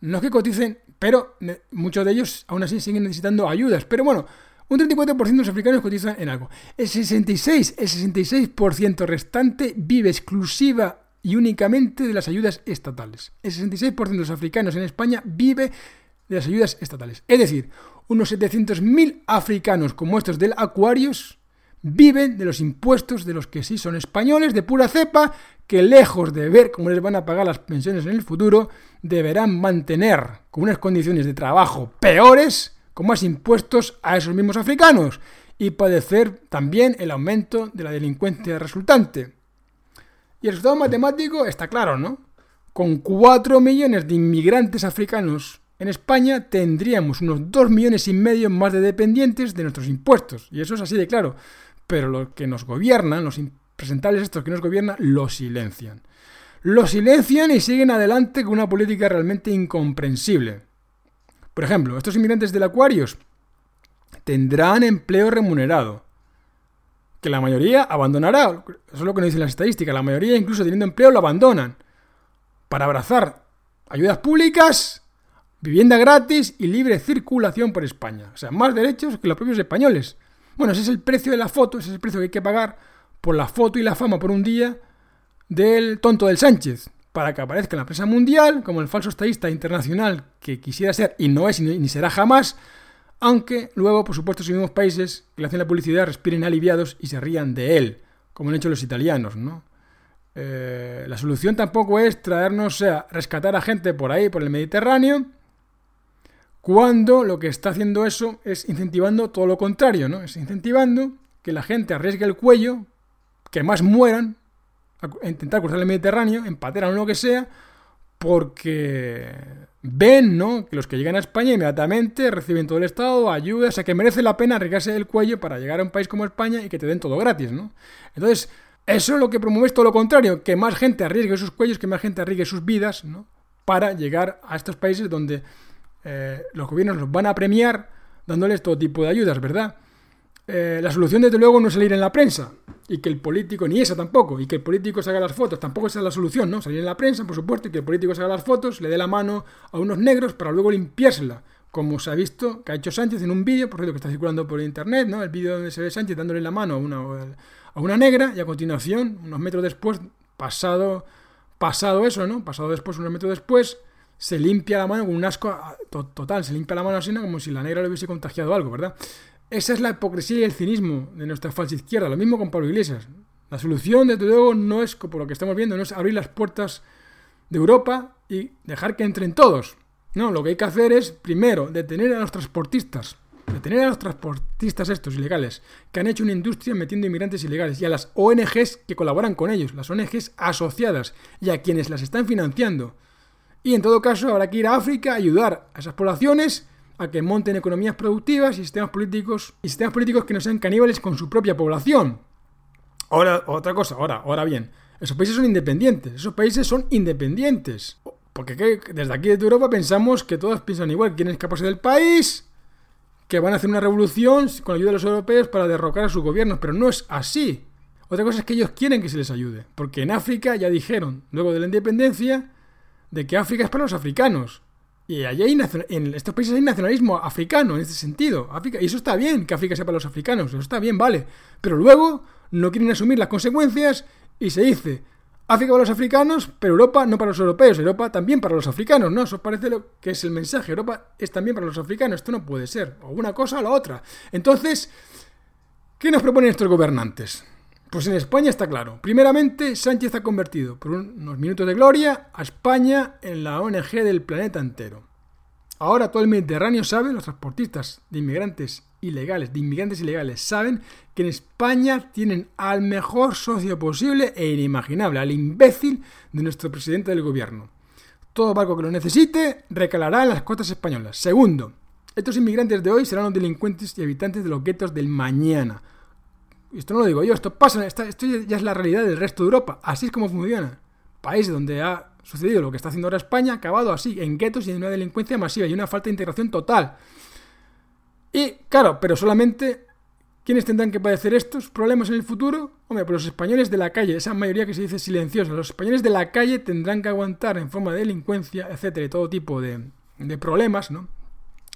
No es que coticen, pero muchos de ellos aún así siguen necesitando ayudas. Pero bueno, un 34% de los africanos cotizan en algo. El 66, el 66% restante vive exclusiva y únicamente de las ayudas estatales. El 66% de los africanos en España vive de las ayudas estatales. Es decir, unos 700.000 africanos como estos del Aquarius viven de los impuestos de los que sí son españoles de pura cepa, que lejos de ver cómo les van a pagar las pensiones en el futuro, deberán mantener con unas condiciones de trabajo peores, con más impuestos a esos mismos africanos, y padecer también el aumento de la delincuencia resultante. Y el resultado matemático está claro, ¿no? Con 4 millones de inmigrantes africanos en España tendríamos unos 2 millones y medio más de dependientes de nuestros impuestos. Y eso es así de claro pero los que nos gobiernan, los impresentables estos que nos gobiernan, lo silencian. Lo silencian y siguen adelante con una política realmente incomprensible. Por ejemplo, estos inmigrantes del Aquarius tendrán empleo remunerado. Que la mayoría abandonará. Eso es lo que nos dicen las estadísticas. La mayoría, incluso teniendo empleo, lo abandonan. Para abrazar ayudas públicas, vivienda gratis y libre circulación por España. O sea, más derechos que los propios españoles. Bueno, ese es el precio de la foto, ese es el precio que hay que pagar por la foto y la fama por un día del tonto del Sánchez, para que aparezca en la prensa mundial como el falso estadista internacional que quisiera ser y no es ni será jamás, aunque luego, por supuesto, los mismos países que le hacen la publicidad respiren aliviados y se rían de él, como han hecho los italianos, ¿no? Eh, la solución tampoco es traernos, o sea, rescatar a gente por ahí, por el Mediterráneo, cuando lo que está haciendo eso es incentivando todo lo contrario, ¿no? Es incentivando que la gente arriesgue el cuello, que más mueran, a intentar cruzar el Mediterráneo, empateran o lo que sea, porque ven, ¿no? Que los que llegan a España inmediatamente reciben todo el Estado, ayuda, o sea que merece la pena arriesgarse el cuello para llegar a un país como España y que te den todo gratis, ¿no? Entonces, eso es lo que promueve es todo lo contrario, que más gente arriesgue sus cuellos, que más gente arriesgue sus vidas, ¿no? Para llegar a estos países donde eh, los gobiernos los van a premiar dándoles todo tipo de ayudas, ¿verdad? Eh, la solución, desde luego, no es salir en la prensa y que el político, ni esa tampoco, y que el político se haga las fotos, tampoco esa es la solución, ¿no? Salir en la prensa, por supuesto, y que el político se haga las fotos, le dé la mano a unos negros para luego limpiársela, como se ha visto que ha hecho Sánchez en un vídeo, por cierto, que está circulando por internet, ¿no? El vídeo donde se ve Sánchez dándole la mano a una, a una negra y a continuación, unos metros después, pasado, pasado eso, ¿no? Pasado después, unos metros después, se limpia la mano con un asco total, se limpia la mano así como si la negra le hubiese contagiado algo, ¿verdad? Esa es la hipocresía y el cinismo de nuestra falsa izquierda, lo mismo con Pablo Iglesias. La solución, desde luego, no es, por lo que estamos viendo, no es abrir las puertas de Europa y dejar que entren todos. No, lo que hay que hacer es, primero, detener a los transportistas detener a los transportistas estos ilegales, que han hecho una industria metiendo inmigrantes ilegales, y a las ONGs que colaboran con ellos, las ONGs asociadas, y a quienes las están financiando. Y en todo caso habrá que ir a África a ayudar a esas poblaciones a que monten economías productivas y sistemas políticos y sistemas políticos que no sean caníbales con su propia población. Ahora, otra cosa, ahora, ahora bien, esos países son independientes, esos países son independientes. Porque desde aquí de Europa pensamos que todos piensan igual, quieren escaparse del país, que van a hacer una revolución con la ayuda de los europeos para derrocar a sus gobiernos, pero no es así. Otra cosa es que ellos quieren que se les ayude, porque en África ya dijeron, luego de la independencia, de que África es para los africanos. Y allí hay en estos países hay nacionalismo africano en este sentido. África, y eso está bien, que África sea para los africanos, eso está bien, vale. Pero luego no quieren asumir las consecuencias y se dice, África para los africanos, pero Europa no para los europeos, Europa también para los africanos, ¿no? Eso parece lo que es el mensaje, Europa es también para los africanos, esto no puede ser, o una cosa o la otra. Entonces, ¿qué nos proponen estos gobernantes? Pues en España está claro. Primeramente, Sánchez ha convertido por unos minutos de gloria a España en la ONG del planeta entero. Ahora todo el Mediterráneo sabe, los transportistas de inmigrantes ilegales, de inmigrantes ilegales, saben que en España tienen al mejor socio posible e inimaginable, al imbécil de nuestro presidente del gobierno. Todo barco que lo necesite recalará en las costas españolas. Segundo, estos inmigrantes de hoy serán los delincuentes y habitantes de los guetos del mañana esto no lo digo yo, esto pasa, esto ya es la realidad del resto de Europa. Así es como funciona. País donde ha sucedido lo que está haciendo ahora España, acabado así, en guetos y en una delincuencia masiva y una falta de integración total. Y claro, pero solamente ¿Quiénes tendrán que padecer estos problemas en el futuro? Hombre, pues los españoles de la calle, esa mayoría que se dice silenciosa, los españoles de la calle tendrán que aguantar en forma de delincuencia, etcétera, y todo tipo de problemas, ¿no?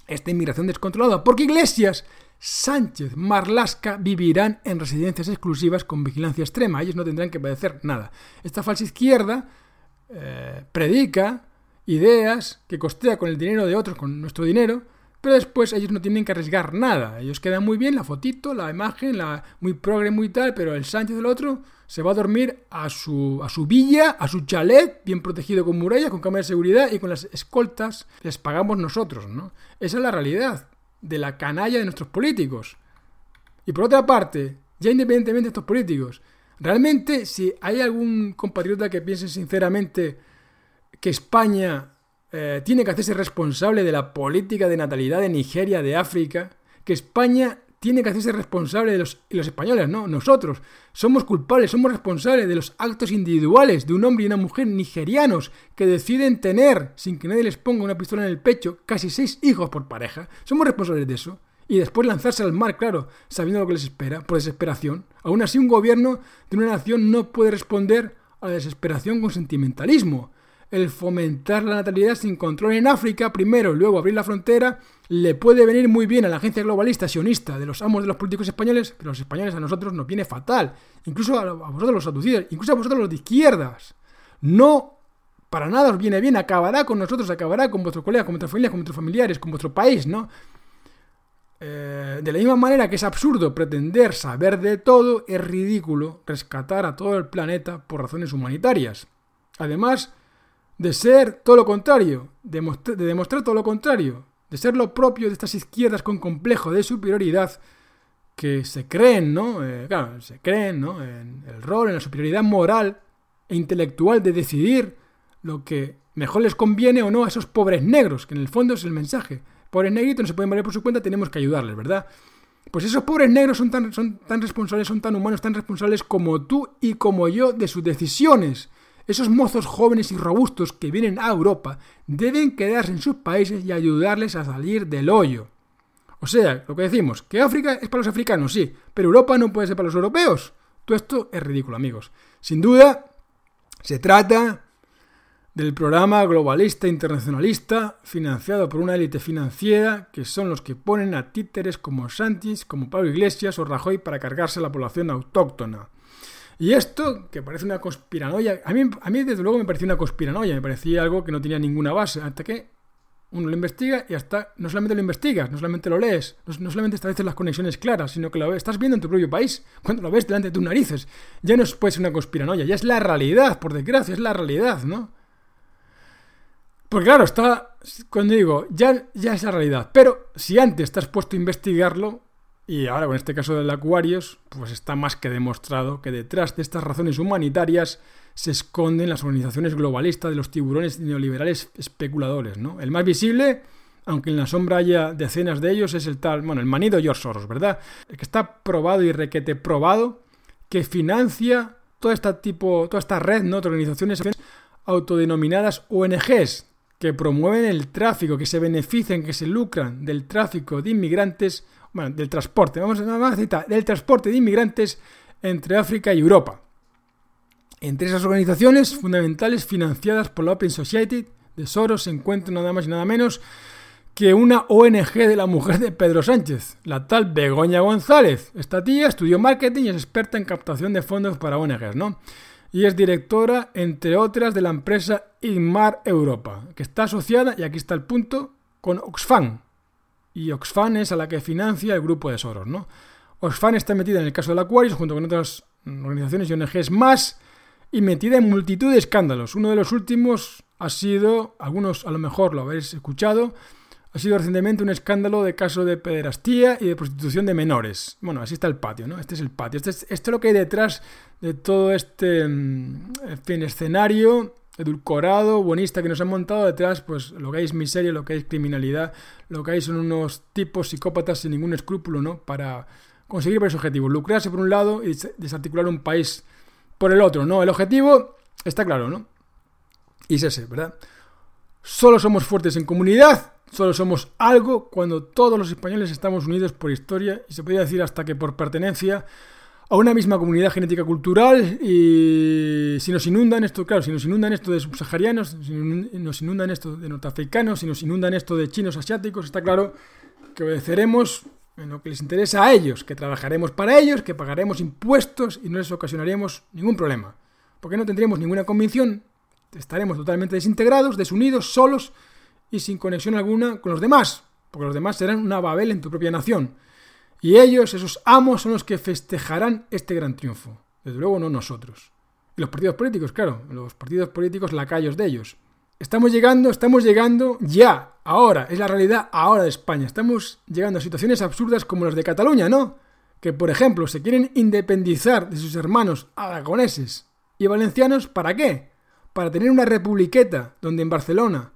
Esta inmigración descontrolada. Porque Iglesias Sánchez, Marlasca vivirán en residencias exclusivas con vigilancia extrema. Ellos no tendrán que padecer nada. Esta falsa izquierda eh, predica ideas que costea con el dinero de otros, con nuestro dinero, pero después ellos no tienen que arriesgar nada. Ellos quedan muy bien, la fotito, la imagen, la muy progre, muy tal, pero el Sánchez del otro se va a dormir a su, a su villa, a su chalet, bien protegido con murallas, con cámara de seguridad y con las escoltas les pagamos nosotros, ¿no? Esa es la realidad de la canalla de nuestros políticos. Y por otra parte, ya independientemente de estos políticos, realmente si hay algún compatriota que piense sinceramente que España eh, tiene que hacerse responsable de la política de natalidad de Nigeria, de África, que España tiene que hacerse responsable de los, los españoles, no, nosotros. Somos culpables, somos responsables de los actos individuales de un hombre y una mujer nigerianos que deciden tener, sin que nadie les ponga una pistola en el pecho, casi seis hijos por pareja. Somos responsables de eso. Y después lanzarse al mar, claro, sabiendo lo que les espera, por desesperación. Aún así, un gobierno de una nación no puede responder a la desesperación con sentimentalismo el fomentar la natalidad sin control en África, primero y luego abrir la frontera, le puede venir muy bien a la agencia globalista sionista de los amos de los políticos españoles, pero a los españoles a nosotros nos viene fatal. Incluso a, vosotros los aducidos, incluso a vosotros los de izquierdas. No, para nada os viene bien, acabará con nosotros, acabará con vuestros colegas, con vuestras familias, con vuestros familiares, con vuestro país, ¿no? Eh, de la misma manera que es absurdo pretender saber de todo, es ridículo rescatar a todo el planeta por razones humanitarias. Además, de ser todo lo contrario, de, demostrar todo lo contrario, de ser lo propio de estas izquierdas con complejo de superioridad que se creen, ¿no? Eh, claro, se creen, ¿no? En el rol, en la superioridad moral e intelectual de decidir lo que mejor les conviene o no a esos pobres negros, que en el fondo es el mensaje. Pobres negritos no se pueden valer por su cuenta, tenemos que ayudarles, ¿verdad? Pues esos pobres negros son tan, son tan responsables, son tan humanos, tan responsables como tú y como yo de sus decisiones. Esos mozos jóvenes y robustos que vienen a Europa deben quedarse en sus países y ayudarles a salir del hoyo. O sea, lo que decimos, que África es para los africanos, sí, pero Europa no puede ser para los europeos. Todo esto es ridículo, amigos. Sin duda, se trata del programa globalista internacionalista financiado por una élite financiera que son los que ponen a títeres como Sánchez, como Pablo Iglesias o Rajoy para cargarse a la población autóctona. Y esto, que parece una conspiranoia, a mí, a mí desde luego me parecía una conspiranoia, me parecía algo que no tenía ninguna base, hasta que uno lo investiga y hasta no solamente lo investigas, no solamente lo lees, no, solamente estableces las conexiones claras, sino que lo estás viendo en tu propio país, cuando lo ves delante de tus narices. Ya no es pues una conspiranoia, ya es la realidad, por desgracia, es la realidad, ¿no? Pues claro, está, cuando digo, ya, ya es la realidad. Pero si antes te has puesto a investigarlo, y ahora con este caso del Aquarius, pues está más que demostrado que detrás de estas razones humanitarias se esconden las organizaciones globalistas de los tiburones neoliberales especuladores, ¿no? El más visible, aunque en la sombra haya decenas de ellos, es el tal, bueno, el manido George Soros, ¿verdad? El que está probado y requete probado que financia toda esta tipo, toda esta red, ¿no? De organizaciones autodenominadas ONGs que promueven el tráfico, que se benefician, que se lucran del tráfico de inmigrantes, bueno, del transporte, vamos, a citar, del transporte de inmigrantes entre África y Europa. Entre esas organizaciones fundamentales financiadas por la Open Society de Soros se encuentra nada más y nada menos que una ONG de la mujer de Pedro Sánchez, la tal Begoña González. Esta tía estudió marketing y es experta en captación de fondos para ONGs, ¿no? Y es directora, entre otras, de la empresa Inmar Europa, que está asociada, y aquí está el punto, con Oxfam. Y Oxfam es a la que financia el grupo de Soros, ¿no? Oxfam está metida en el caso del Aquarius junto con otras organizaciones y ONGs más y metida en multitud de escándalos. Uno de los últimos ha sido, algunos a lo mejor lo habéis escuchado, ha sido recientemente un escándalo de caso de pederastía y de prostitución de menores. Bueno, así está el patio, ¿no? Este es el patio. Este es, esto es lo que hay detrás de todo este mm, fin, escenario edulcorado, buenista que nos han montado detrás, pues lo que hay es miseria, lo que hay es criminalidad, lo que hay son unos tipos psicópatas sin ningún escrúpulo, ¿no? Para conseguir varios objetivos. Lucrarse por un lado y desarticular un país por el otro, ¿no? El objetivo está claro, ¿no? Y es ese, ¿verdad? Solo somos fuertes en comunidad, solo somos algo cuando todos los españoles estamos unidos por historia y se podría decir hasta que por pertenencia a una misma comunidad genética cultural y si nos inundan esto, claro, si nos inundan esto de subsaharianos, si nos inundan esto de norteafricanos, si nos inundan esto de chinos asiáticos, está claro que obedeceremos en lo que les interesa a ellos, que trabajaremos para ellos, que pagaremos impuestos y no les ocasionaremos ningún problema. Porque no tendremos ninguna convicción, estaremos totalmente desintegrados, desunidos, solos y sin conexión alguna con los demás, porque los demás serán una Babel en tu propia nación. Y ellos, esos amos, son los que festejarán este gran triunfo. Desde luego no nosotros. Y los partidos políticos, claro, los partidos políticos lacayos de ellos. Estamos llegando, estamos llegando ya, ahora, es la realidad ahora de España. Estamos llegando a situaciones absurdas como las de Cataluña, ¿no? Que, por ejemplo, se quieren independizar de sus hermanos aragoneses y valencianos, ¿para qué? Para tener una republiqueta donde en Barcelona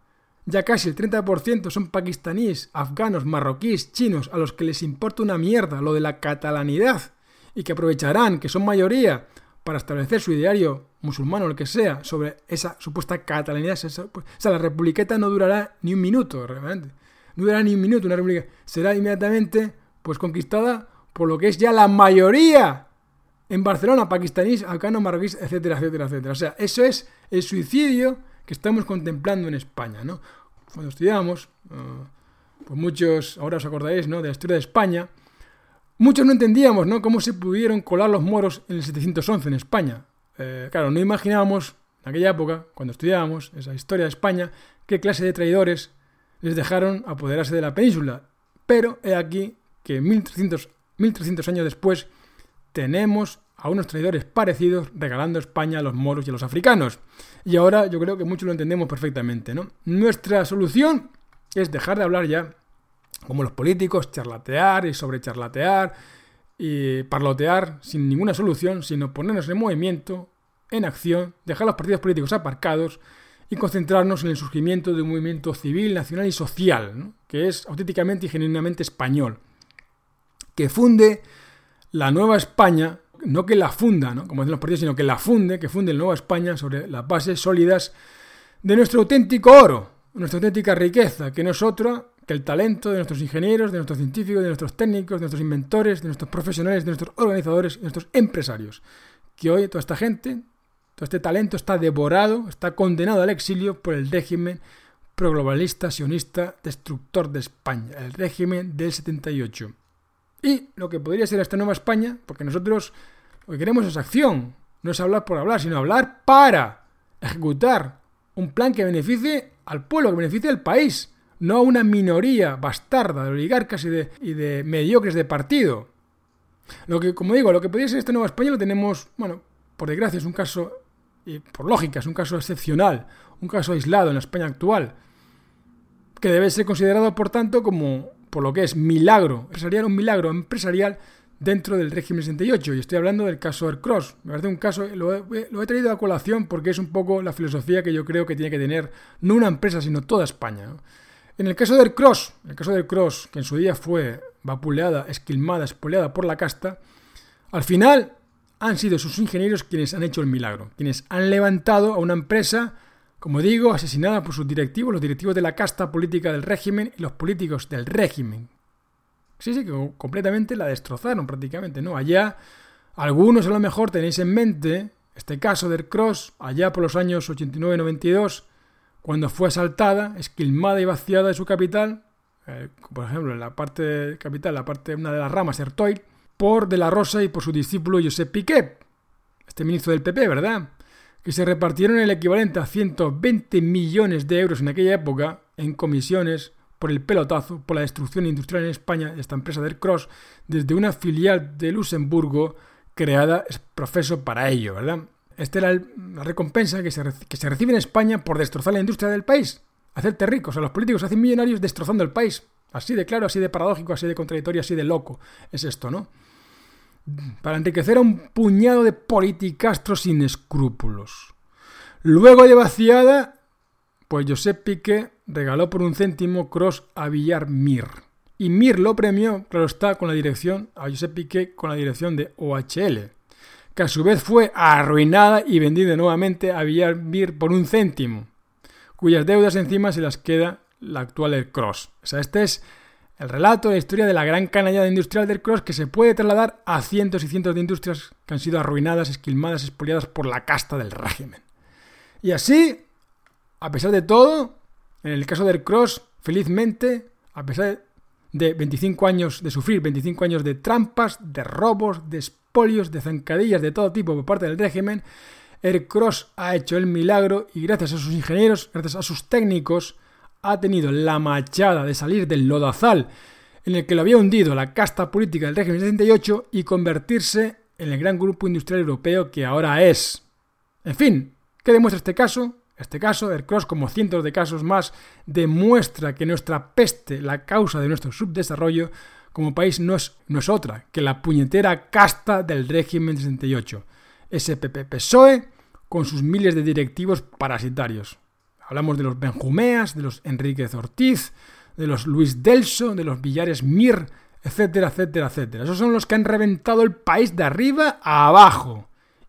ya casi el 30% son pakistaníes, afganos, marroquíes, chinos, a los que les importa una mierda lo de la catalanidad y que aprovecharán que son mayoría para establecer su ideario musulmán o lo que sea sobre esa supuesta catalanidad. Pues, o sea, la republiqueta no durará ni un minuto, realmente. No durará ni un minuto una república. Será inmediatamente pues conquistada por lo que es ya la mayoría en Barcelona, pakistaníes, afganos, marroquíes, etcétera, etcétera, etcétera. O sea, eso es el suicidio que estamos contemplando en España, ¿no? cuando estudiábamos, uh, pues muchos, ahora os acordaréis, ¿no? De la historia de España, muchos no entendíamos, ¿no? Cómo se pudieron colar los moros en el 711 en España. Eh, claro, no imaginábamos en aquella época, cuando estudiábamos esa historia de España, qué clase de traidores les dejaron apoderarse de la península. Pero he aquí que 1300, 1300 años después tenemos a unos traidores parecidos regalando España a los moros y a los africanos. Y ahora yo creo que muchos lo entendemos perfectamente, ¿no? Nuestra solución es dejar de hablar ya como los políticos, charlatear y sobrecharlatear y parlotear sin ninguna solución, sino ponernos en movimiento, en acción, dejar los partidos políticos aparcados y concentrarnos en el surgimiento de un movimiento civil, nacional y social, que es auténticamente y genuinamente español, que funde la nueva España no que la funda, ¿no? como dicen los partidos, sino que la funde, que funde el Nueva España sobre las bases sólidas de nuestro auténtico oro, nuestra auténtica riqueza, que no es otra que el talento de nuestros ingenieros, de nuestros científicos, de nuestros técnicos, de nuestros inventores, de nuestros profesionales, de nuestros organizadores de nuestros empresarios. Que hoy toda esta gente, todo este talento está devorado, está condenado al exilio por el régimen proglobalista, sionista, destructor de España, el régimen del 78. Y lo que podría ser esta nueva España, porque nosotros lo que queremos es acción, no es hablar por hablar, sino hablar para ejecutar un plan que beneficie al pueblo, que beneficie al país, no a una minoría bastarda de oligarcas y de, y de mediocres de partido. Lo que, como digo, lo que podría ser esta nueva España lo tenemos, bueno, por desgracia es un caso y por lógica es un caso excepcional, un caso aislado en la España actual, que debe ser considerado, por tanto, como, por lo que es milagro empresarial, un milagro empresarial dentro del régimen 68. Y estoy hablando del caso Aircross. Me parece un caso, lo he, traído a colación porque es un poco la filosofía que yo creo que tiene que tener no una empresa, sino toda España. En el caso del Cross, el caso del Cross, que en su día fue vapuleada, esquilmada, espoleada por la casta, al final han sido sus ingenieros quienes han hecho el milagro, quienes han levantado a una empresa, como digo, asesinada por sus directivos, los directivos de la casta política del régimen y los políticos del régimen. Sí, sí, que completamente la destrozaron prácticamente, ¿no? Allá, algunos a lo mejor tenéis en mente este caso del Cross, allá por los años 89-92, cuando fue asaltada, esquilmada y vaciada de su capital, eh, por ejemplo, en la parte capital, la parte, una de las ramas, por De la Rosa y por su discípulo Josep Piquet, este ministro del PP, ¿verdad? Que se repartieron el equivalente a 120 millones de euros en aquella época en comisiones por el pelotazo, por la destrucción industrial en España de esta empresa del Cross, desde una filial de Luxemburgo creada profeso para ello, ¿verdad? Esta era la recompensa que se, que se recibe en España por destrozar la industria del país, hacerte ricos. O sea, los políticos hacen millonarios destrozando el país. Así de claro, así de paradójico, así de contradictorio, así de loco es esto, ¿no? Para enriquecer a un puñado de politicastros sin escrúpulos. Luego de vaciada, pues Josep Piqué regaló por un céntimo Cross a Villar Mir. Y Mir lo premió, claro está, con la dirección, a Josep Piqué con la dirección de OHL, que a su vez fue arruinada y vendida nuevamente a Villar Mir por un céntimo, cuyas deudas encima se las queda la actual Cross. O sea, este es el relato la historia de la gran canallada industrial del cross que se puede trasladar a cientos y cientos de industrias que han sido arruinadas, esquilmadas, expoliadas por la casta del régimen. Y así, a pesar de todo, en el caso del cross, felizmente, a pesar de 25 años de sufrir, 25 años de trampas, de robos, de espolios, de zancadillas de todo tipo por parte del régimen, el cross ha hecho el milagro y gracias a sus ingenieros, gracias a sus técnicos, ha tenido la machada de salir del lodazal en el que lo había hundido la casta política del régimen 78 y convertirse en el gran grupo industrial europeo que ahora es. En fin, ¿qué demuestra este caso? Este caso, Cross, como cientos de casos más, demuestra que nuestra peste, la causa de nuestro subdesarrollo como país, no es, no es otra que la puñetera casta del régimen 68. SPP-PSOE con sus miles de directivos parasitarios. Hablamos de los Benjumeas, de los Enríquez Ortiz, de los Luis Delso, de los Villares Mir, etcétera, etcétera, etcétera. Esos son los que han reventado el país de arriba a abajo,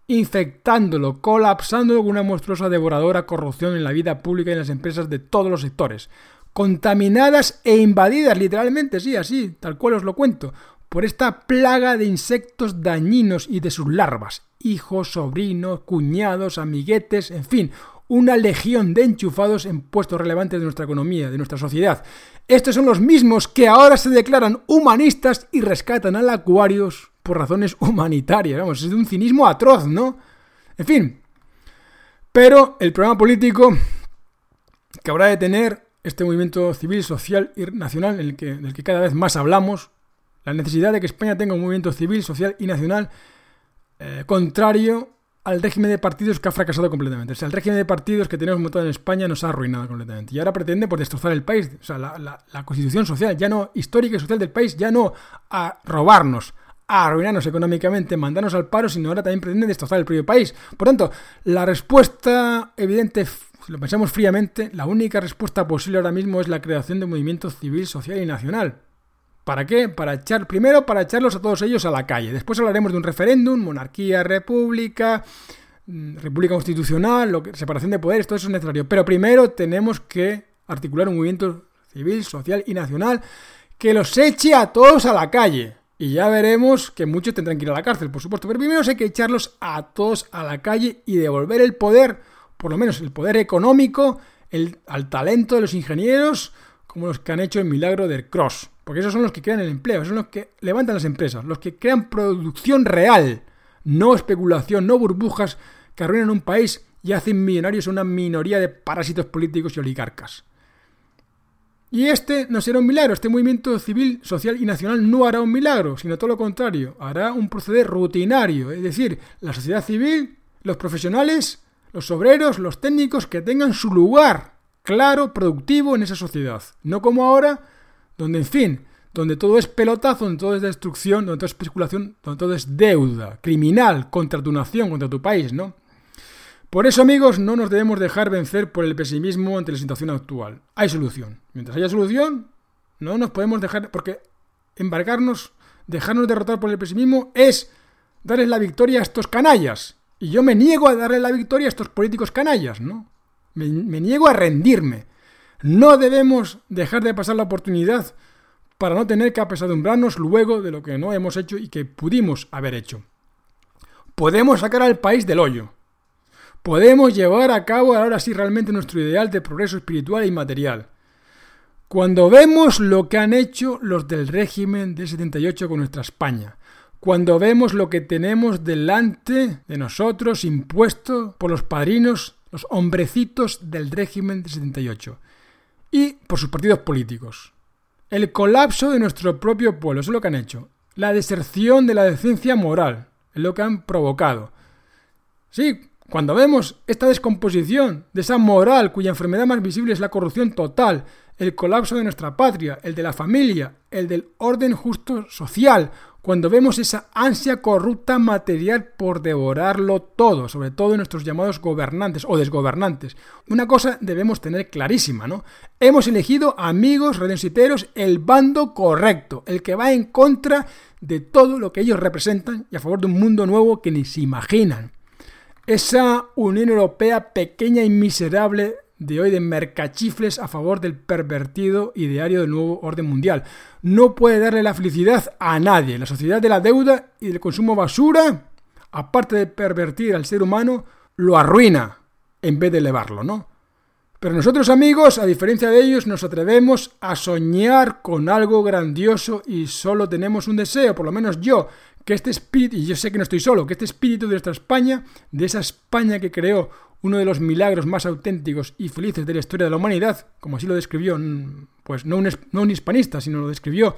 infectándolo, colapsándolo con una monstruosa devoradora corrupción en la vida pública y en las empresas de todos los sectores. Contaminadas e invadidas, literalmente, sí, así, tal cual os lo cuento, por esta plaga de insectos dañinos y de sus larvas, hijos, sobrinos, cuñados, amiguetes, en fin, una legión de enchufados en puestos relevantes de nuestra economía, de nuestra sociedad. Estos son los mismos que ahora se declaran humanistas y rescatan al Aquarius por razones humanitarias. Vamos, es de un cinismo atroz, ¿no? En fin. Pero el programa político que habrá de tener este movimiento civil, social y nacional, en el que, que cada vez más hablamos, la necesidad de que España tenga un movimiento civil, social y nacional eh, contrario al régimen de partidos que ha fracasado completamente. O sea, el régimen de partidos que tenemos montado en España nos ha arruinado completamente. Y ahora pretende pues, destrozar el país. O sea, la, constitución social, ya no histórica y social del país, ya no a robarnos, a arruinarnos económicamente, mandarnos al paro, sino ahora también pretende destrozar el propio país. Por tanto, la respuesta evidente, si lo pensamos fríamente, la única respuesta posible ahora mismo es la creación de un movimiento civil, social y nacional. ¿Para qué? Para echar, primero, para echarlos a todos ellos a la calle. Después hablaremos de un referéndum, monarquía, república, mm, república constitucional, separación de poderes, todo eso es necesario. Pero primero tenemos que articular un movimiento civil, social y nacional que los eche a todos a la calle. Y ya veremos que muchos tendrán que ir a la cárcel, por supuesto. Pero primero hay que echarlos a todos a la calle y devolver el poder, por lo menos el poder económico, el, al talento de los ingenieros, como los que han hecho el milagro del Cross. Porque esos son los que crean el empleo, esos son los que levantan las empresas, los que crean producción real, no especulación, no burbujas que arruinan un país y hacen millonarios a una minoría de parásitos políticos y oligarcas. Y este no será un milagro, este movimiento civil, social y nacional no hará un milagro, sino todo lo contrario, hará un proceder rutinario, es decir, la sociedad civil, los profesionales, los obreros, los técnicos que tengan su lugar claro, productivo en esa sociedad. No como ahora, donde, en fin, donde todo es pelotazo, donde todo es destrucción, donde todo es especulación, donde todo es deuda criminal contra tu nación, contra tu país, ¿no? Por eso, amigos, no nos debemos dejar vencer por el pesimismo ante la situación actual. Hay solución. Mientras haya solución, no nos podemos dejar, porque embarcarnos, dejarnos derrotar por el pesimismo es darles la victoria a estos canallas. Y yo me niego a darle la victoria a estos políticos canallas, ¿no? Me, me niego a rendirme. No debemos dejar de pasar la oportunidad para no tener que apesadumbrarnos luego de lo que no hemos hecho y que pudimos haber hecho. Podemos sacar al país del hoyo. Podemos llevar a cabo ahora sí realmente nuestro ideal de progreso espiritual y material. Cuando vemos lo que han hecho los del régimen del 78 con nuestra España, cuando vemos lo que tenemos delante de nosotros impuesto por los padrinos, los hombrecitos del régimen del 78 y por sus partidos políticos. El colapso de nuestro propio pueblo, eso es lo que han hecho. La deserción de la decencia moral, es lo que han provocado. Sí, cuando vemos esta descomposición de esa moral cuya enfermedad más visible es la corrupción total, el colapso de nuestra patria, el de la familia, el del orden justo social, cuando vemos esa ansia corrupta material por devorarlo todo, sobre todo nuestros llamados gobernantes o desgobernantes. Una cosa debemos tener clarísima, ¿no? Hemos elegido, amigos redensiteros, el bando correcto, el que va en contra de todo lo que ellos representan y a favor de un mundo nuevo que ni se imaginan. Esa Unión Europea pequeña y miserable de hoy de mercachifles a favor del pervertido ideario del nuevo orden mundial. No puede darle la felicidad a nadie. La sociedad de la deuda y del consumo basura, aparte de pervertir al ser humano, lo arruina en vez de elevarlo, ¿no? Pero nosotros amigos, a diferencia de ellos, nos atrevemos a soñar con algo grandioso y solo tenemos un deseo, por lo menos yo, que este espíritu, y yo sé que no estoy solo, que este espíritu de nuestra España, de esa España que creó uno de los milagros más auténticos y felices de la historia de la humanidad, como así lo describió, pues no un, no un hispanista, sino lo describió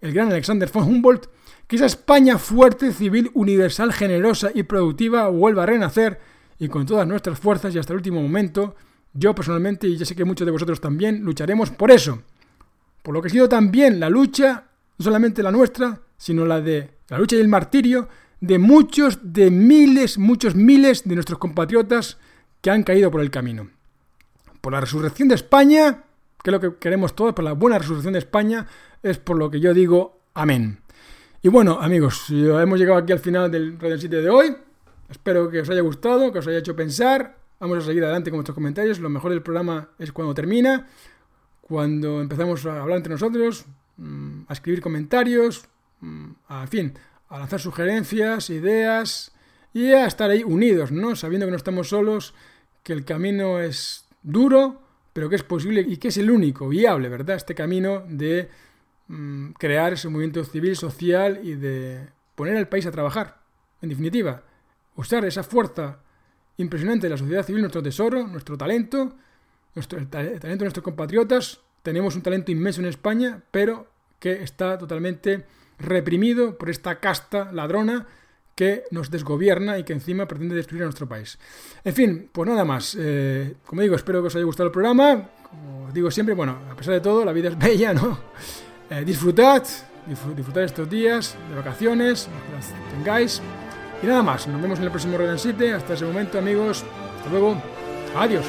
el gran Alexander von Humboldt, que esa España fuerte, civil, universal, generosa y productiva vuelva a renacer y con todas nuestras fuerzas y hasta el último momento, yo personalmente, y ya sé que muchos de vosotros también, lucharemos por eso. Por lo que ha sido también la lucha, no solamente la nuestra, sino la de la lucha y el martirio de muchos, de miles, muchos miles de nuestros compatriotas que han caído por el camino. Por la resurrección de España, que es lo que queremos todos, por la buena resurrección de España, es por lo que yo digo amén. Y bueno, amigos, hemos llegado aquí al final del Radio de hoy. Espero que os haya gustado, que os haya hecho pensar. Vamos a seguir adelante con vuestros comentarios. Lo mejor del programa es cuando termina, cuando empezamos a hablar entre nosotros, mm, a escribir comentarios, mm, a, fin, a lanzar sugerencias, ideas y a estar ahí unidos, ¿no? Sabiendo que no estamos solos, que el camino es duro, pero que es posible y que es el único viable, ¿verdad? Este camino de mm, crear ese movimiento civil, social y de poner al país a trabajar. En definitiva, usar esa fuerza impresionante de la sociedad civil, nuestro tesoro, nuestro talento, nuestro, el talento de nuestros compatriotas. Tenemos un talento inmenso en España, pero que está totalmente reprimido por esta casta ladrona que nos desgobierna y que encima pretende destruir a nuestro país. En fin, pues nada más. Eh, como digo, espero que os haya gustado el programa. Como digo siempre, bueno, a pesar de todo, la vida es bella, ¿no? Eh, disfrutad, disfrutad estos días de vacaciones, que las tengáis. Y nada más, nos vemos en el próximo Red 7. Hasta ese momento, amigos. Hasta luego. Adiós.